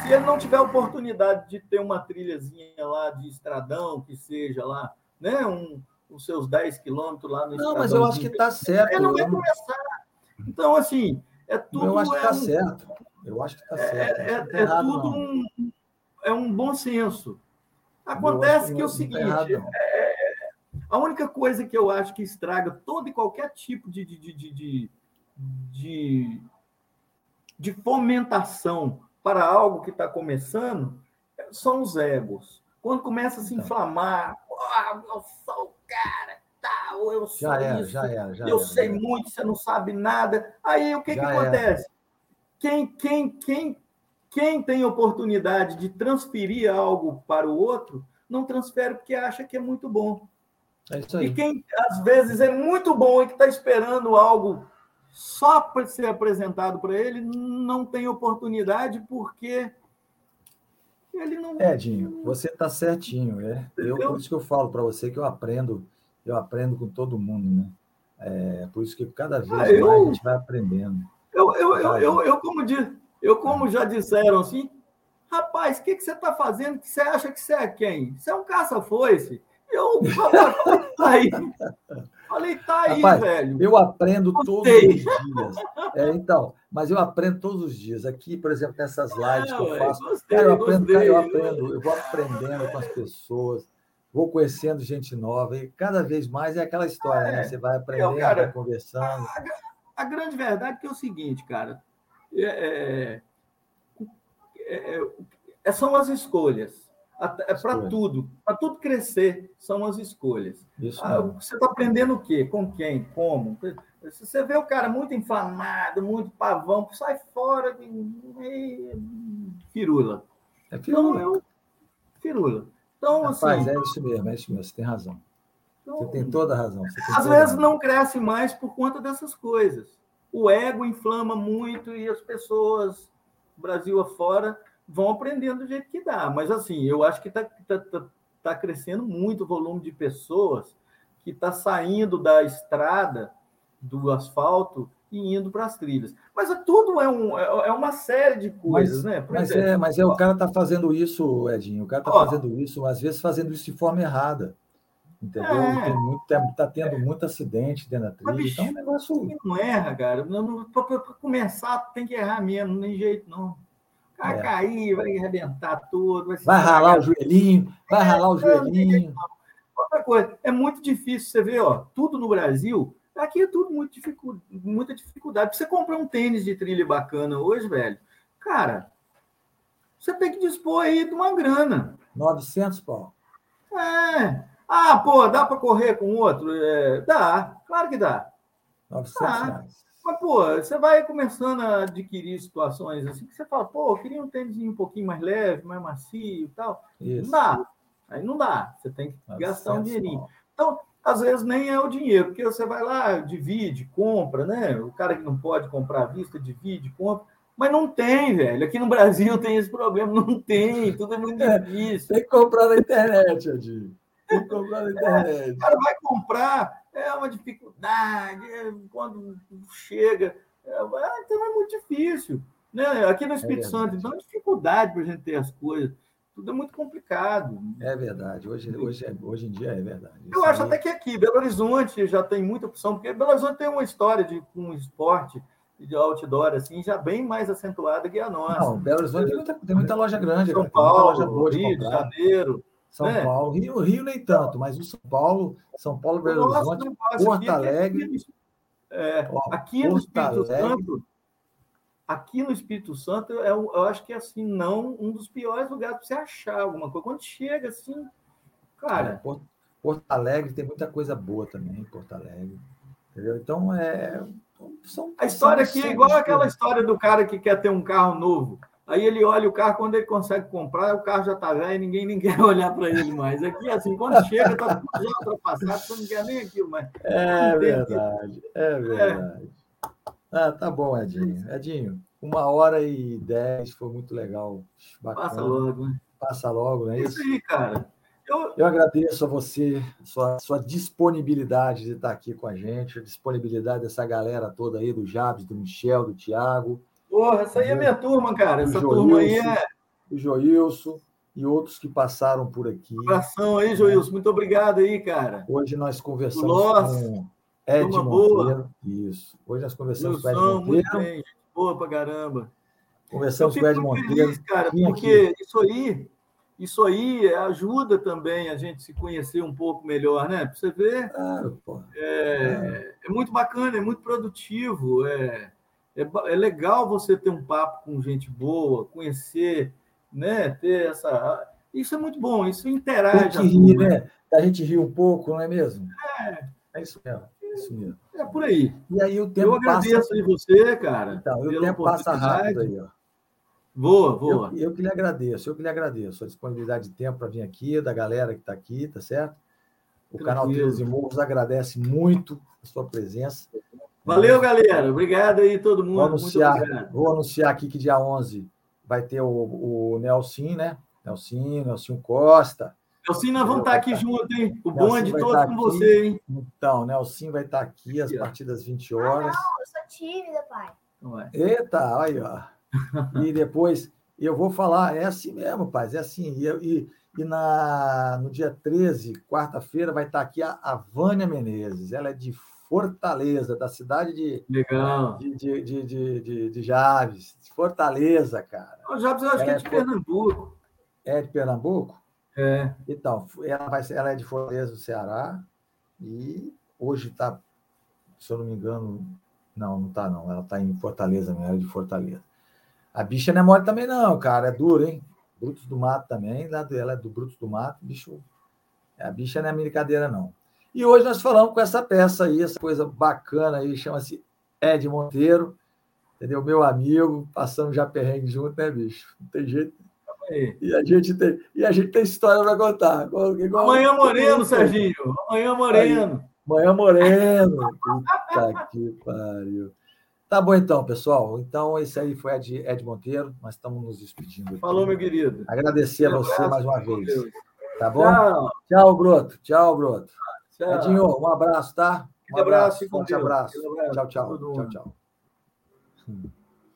se ele não tiver a oportunidade de ter uma trilhazinha lá de estradão, que seja lá, né, um, os seus 10 quilômetros lá no Não, mas eu acho que está certo. Ele não vai começar. Então, assim, é tudo... Eu acho que está é um, certo. Eu acho que está é, certo. É, é, é tudo um, é um bom senso. Acontece que, que é o seguinte, é, a única coisa que eu acho que estraga todo e qualquer tipo de, de, de, de, de, fomentação para algo que está começando são os egos. Quando começa a se então. inflamar, oh, eu sou o cara, tal, eu sou já era, isso, já era, já eu era, sei muito, você não sabe nada. Aí o que, que acontece? Quem, quem, quem, quem tem oportunidade de transferir algo para o outro, não transfere porque acha que é muito bom. É. E quem às vezes é muito bom e que está esperando algo só para ser apresentado para ele, não tem oportunidade porque ele não. Edinho, você está certinho. É? Eu, por isso que eu falo para você que eu aprendo, eu aprendo com todo mundo, né? É, por isso que cada vez ah, eu, mais a gente vai aprendendo. Eu, eu, eu, eu, eu, como, diz, eu, como já disseram assim, rapaz, o que, que você está fazendo que você acha que você é quem? Você é um caça-foice. Eu falei, tá aí. Falei, tá aí, Rapaz, velho. Eu aprendo todos os dias. É, então, mas eu aprendo todos os dias. Aqui, por exemplo, nessas lives que eu faço, gostei, cara, eu, aprendo, cara, eu aprendo, eu vou aprendendo com as pessoas, vou conhecendo gente nova, e cada vez mais é aquela história, né? é, né? Você vai aprendendo, cara, vai conversando. A, a, grande verdade é, é o seguinte, cara, é, é, é, é são as escolhas. É para tudo, para tudo crescer, são as escolhas. Ah, você está aprendendo o quê? Com quem? Como? Se você vê o cara muito inflamado, muito pavão, sai fora de firula. É firula. Então, eu, firula. Então, Rapaz, assim, é isso mesmo, é isso mesmo, você tem razão. Então, você tem toda a razão. Às vezes não cresce mais por conta dessas coisas. O ego inflama muito e as pessoas, Brasil afora, vão aprendendo do jeito que dá. Mas, assim, eu acho que está tá, tá, tá crescendo muito o volume de pessoas que está saindo da estrada, do asfalto, e indo para as trilhas. Mas é tudo é, um, é, é uma série de coisas, mas, né? Por mas, exemplo, é, mas é, o cara está fazendo isso, Edinho, o cara está fazendo isso, às vezes fazendo isso de forma errada. Entendeu? Está é, tendo muito acidente dentro da trilha. Mas, então, é um negócio. Não erra, cara. Para começar, tem que errar mesmo, não tem jeito, não. Vai é. cair, vai arrebentar tudo. Vai, vai ralar o joelhinho, vai é, ralar o joelhinho. Outra coisa, é muito difícil você ver, ó, tudo no Brasil, aqui é tudo muito dificu... muita dificuldade. Pra você comprar um tênis de trilha bacana hoje, velho, cara, você tem que dispor aí de uma grana. 900 pau. É. Ah, pô, dá para correr com outro? É, dá, claro que dá. 900 dá. reais. Mas, pô, você vai começando a adquirir situações assim que você fala, pô, eu queria um tênis um pouquinho mais leve, mais macio e tal. Isso. Não dá. Aí não dá. Você tem que gastar um dinheirinho. Então, às vezes nem é o dinheiro, porque você vai lá, divide, compra, né? O cara que não pode comprar à vista, divide, compra. Mas não tem, velho. Aqui no Brasil tem esse problema. Não tem, tudo é muito é, difícil. tem que comprar na internet, Adinho. Tem que comprar na internet. É, o cara vai comprar, é uma dificuldade, é, quando chega. É, então é muito difícil. Né? Aqui no é Espírito é Santo, então, é dificuldade para a gente ter as coisas. Tudo é muito complicado. É verdade. Hoje, hoje, hoje em dia é verdade. Isso Eu acho aí... até que aqui, Belo Horizonte já tem muita opção, porque Belo Horizonte tem uma história de um esporte de outdoor assim, já bem mais acentuada que a nossa. Não, Belo Horizonte tem muita, tem muita loja grande. São Paulo, Rio de Janeiro. São é. Paulo, Rio, Rio nem tanto, mas o São Paulo, São Paulo, Belo Horizonte, Porto Alegre. É, aqui no Espírito Santo, aqui no Espírito Santo, eu, eu acho que é assim, não um dos piores lugares para você achar alguma coisa. Quando chega assim, cara. É, Porto, Porto Alegre tem muita coisa boa também, Porto Alegre. Entendeu? Então é. São, a história aqui é igual aquela história do cara que quer ter um carro novo. Aí ele olha o carro, quando ele consegue comprar, o carro já está velho, ninguém, ninguém quer olhar para ele mais. Aqui, assim, quando chega, está já ultrapassado, você não quer nem aquilo mais. É verdade, é verdade. É. Ah, tá bom, Edinho. Edinho, uma hora e dez, foi muito legal. Bacana. Passa logo, né? Passa logo, não é isso? Isso aí, cara. Eu... eu agradeço a você, sua, sua disponibilidade de estar aqui com a gente, a disponibilidade dessa galera toda aí, do Jabs, do Michel, do Tiago. Porra, essa aí é minha turma, cara. Essa turma aí é. O Joilson e outros que passaram por aqui. Um abração aí, Joilson. Muito obrigado aí, cara. Hoje nós conversamos Nossa, com Ed Monteiro. Boa. Isso. Hoje nós conversamos Wilson, com Ed Monteiro. Muito bem, boa pra caramba. Conversamos com o Ed Monteiro. Feliz, cara, porque aqui. isso aí, isso aí ajuda também a gente se conhecer um pouco melhor, né? Para você ver. Claro, pô. É, é. é muito bacana, é muito produtivo. É é, é legal você ter um papo com gente boa, conhecer, né? Ter essa. Isso é muito bom, isso interage. Tem que rir, né? A gente ri um pouco, não é mesmo? É. É isso mesmo. É isso mesmo. É por aí. E aí o tempo Eu agradeço passa... aí você, cara. Então, o tempo passa rápido aí, ó. Boa, boa. Eu, eu, que lhe agradeço, eu que lhe agradeço a disponibilidade de tempo para vir aqui, da galera que está aqui, tá certo? O Tranquilo. canal 13 Morros agradece muito a sua presença. Valeu, galera. Obrigado aí, todo mundo. Vou anunciar, vou anunciar aqui que dia 11 vai ter o, o Nelson, né? Nelson, Nelson Costa. Nelson, nós vamos estar aqui junto, hein? O bonde todo com aqui. você, hein? Então, Nelson vai estar aqui às partir das 20 horas. Ah, não, eu sou tímida, pai. Eita, aí, ó. e depois eu vou falar, é assim mesmo, pai, é assim. E, e, e na, no dia 13, quarta-feira, vai estar aqui a, a Vânia Menezes. Ela é de Fortaleza, da cidade de, Legal. de, de, de, de, de, de Javes. Fortaleza, cara. O Javes eu acho ela que é de é Pernambuco. É de Pernambuco? É. Então, ela, vai, ela é de Fortaleza, do Ceará, e hoje está, se eu não me engano, não, não está não, ela está em Fortaleza ela é de Fortaleza. A bicha não é mole também não, cara, é duro, hein? Brutos do Mato também, ela é do Brutos do Mato, bicho, a bicha não é brincadeira não. E hoje nós falamos com essa peça aí, essa coisa bacana aí, chama-se Ed Monteiro, entendeu? Meu amigo, passamos já perrengue junto, né, bicho? Não tem jeito. E a gente tem, e a gente tem história para contar. Igual, Amanhã Moreno, Serginho. Amanhã Moreno. Amanhã Moreno. Puta que pariu. Tá bom, então, pessoal. Então, esse aí foi Ed, Ed Monteiro. Nós estamos nos despedindo. Aqui. Falou, meu querido. Agradecer a você mais uma vez. Tá bom? Tchau, Tchau Broto. Tchau, Broto. Tchau. Edinho, um abraço, tá? Um abraço, abraço, forte abraço. abraço. Tchau, tchau. Tchau, tchau.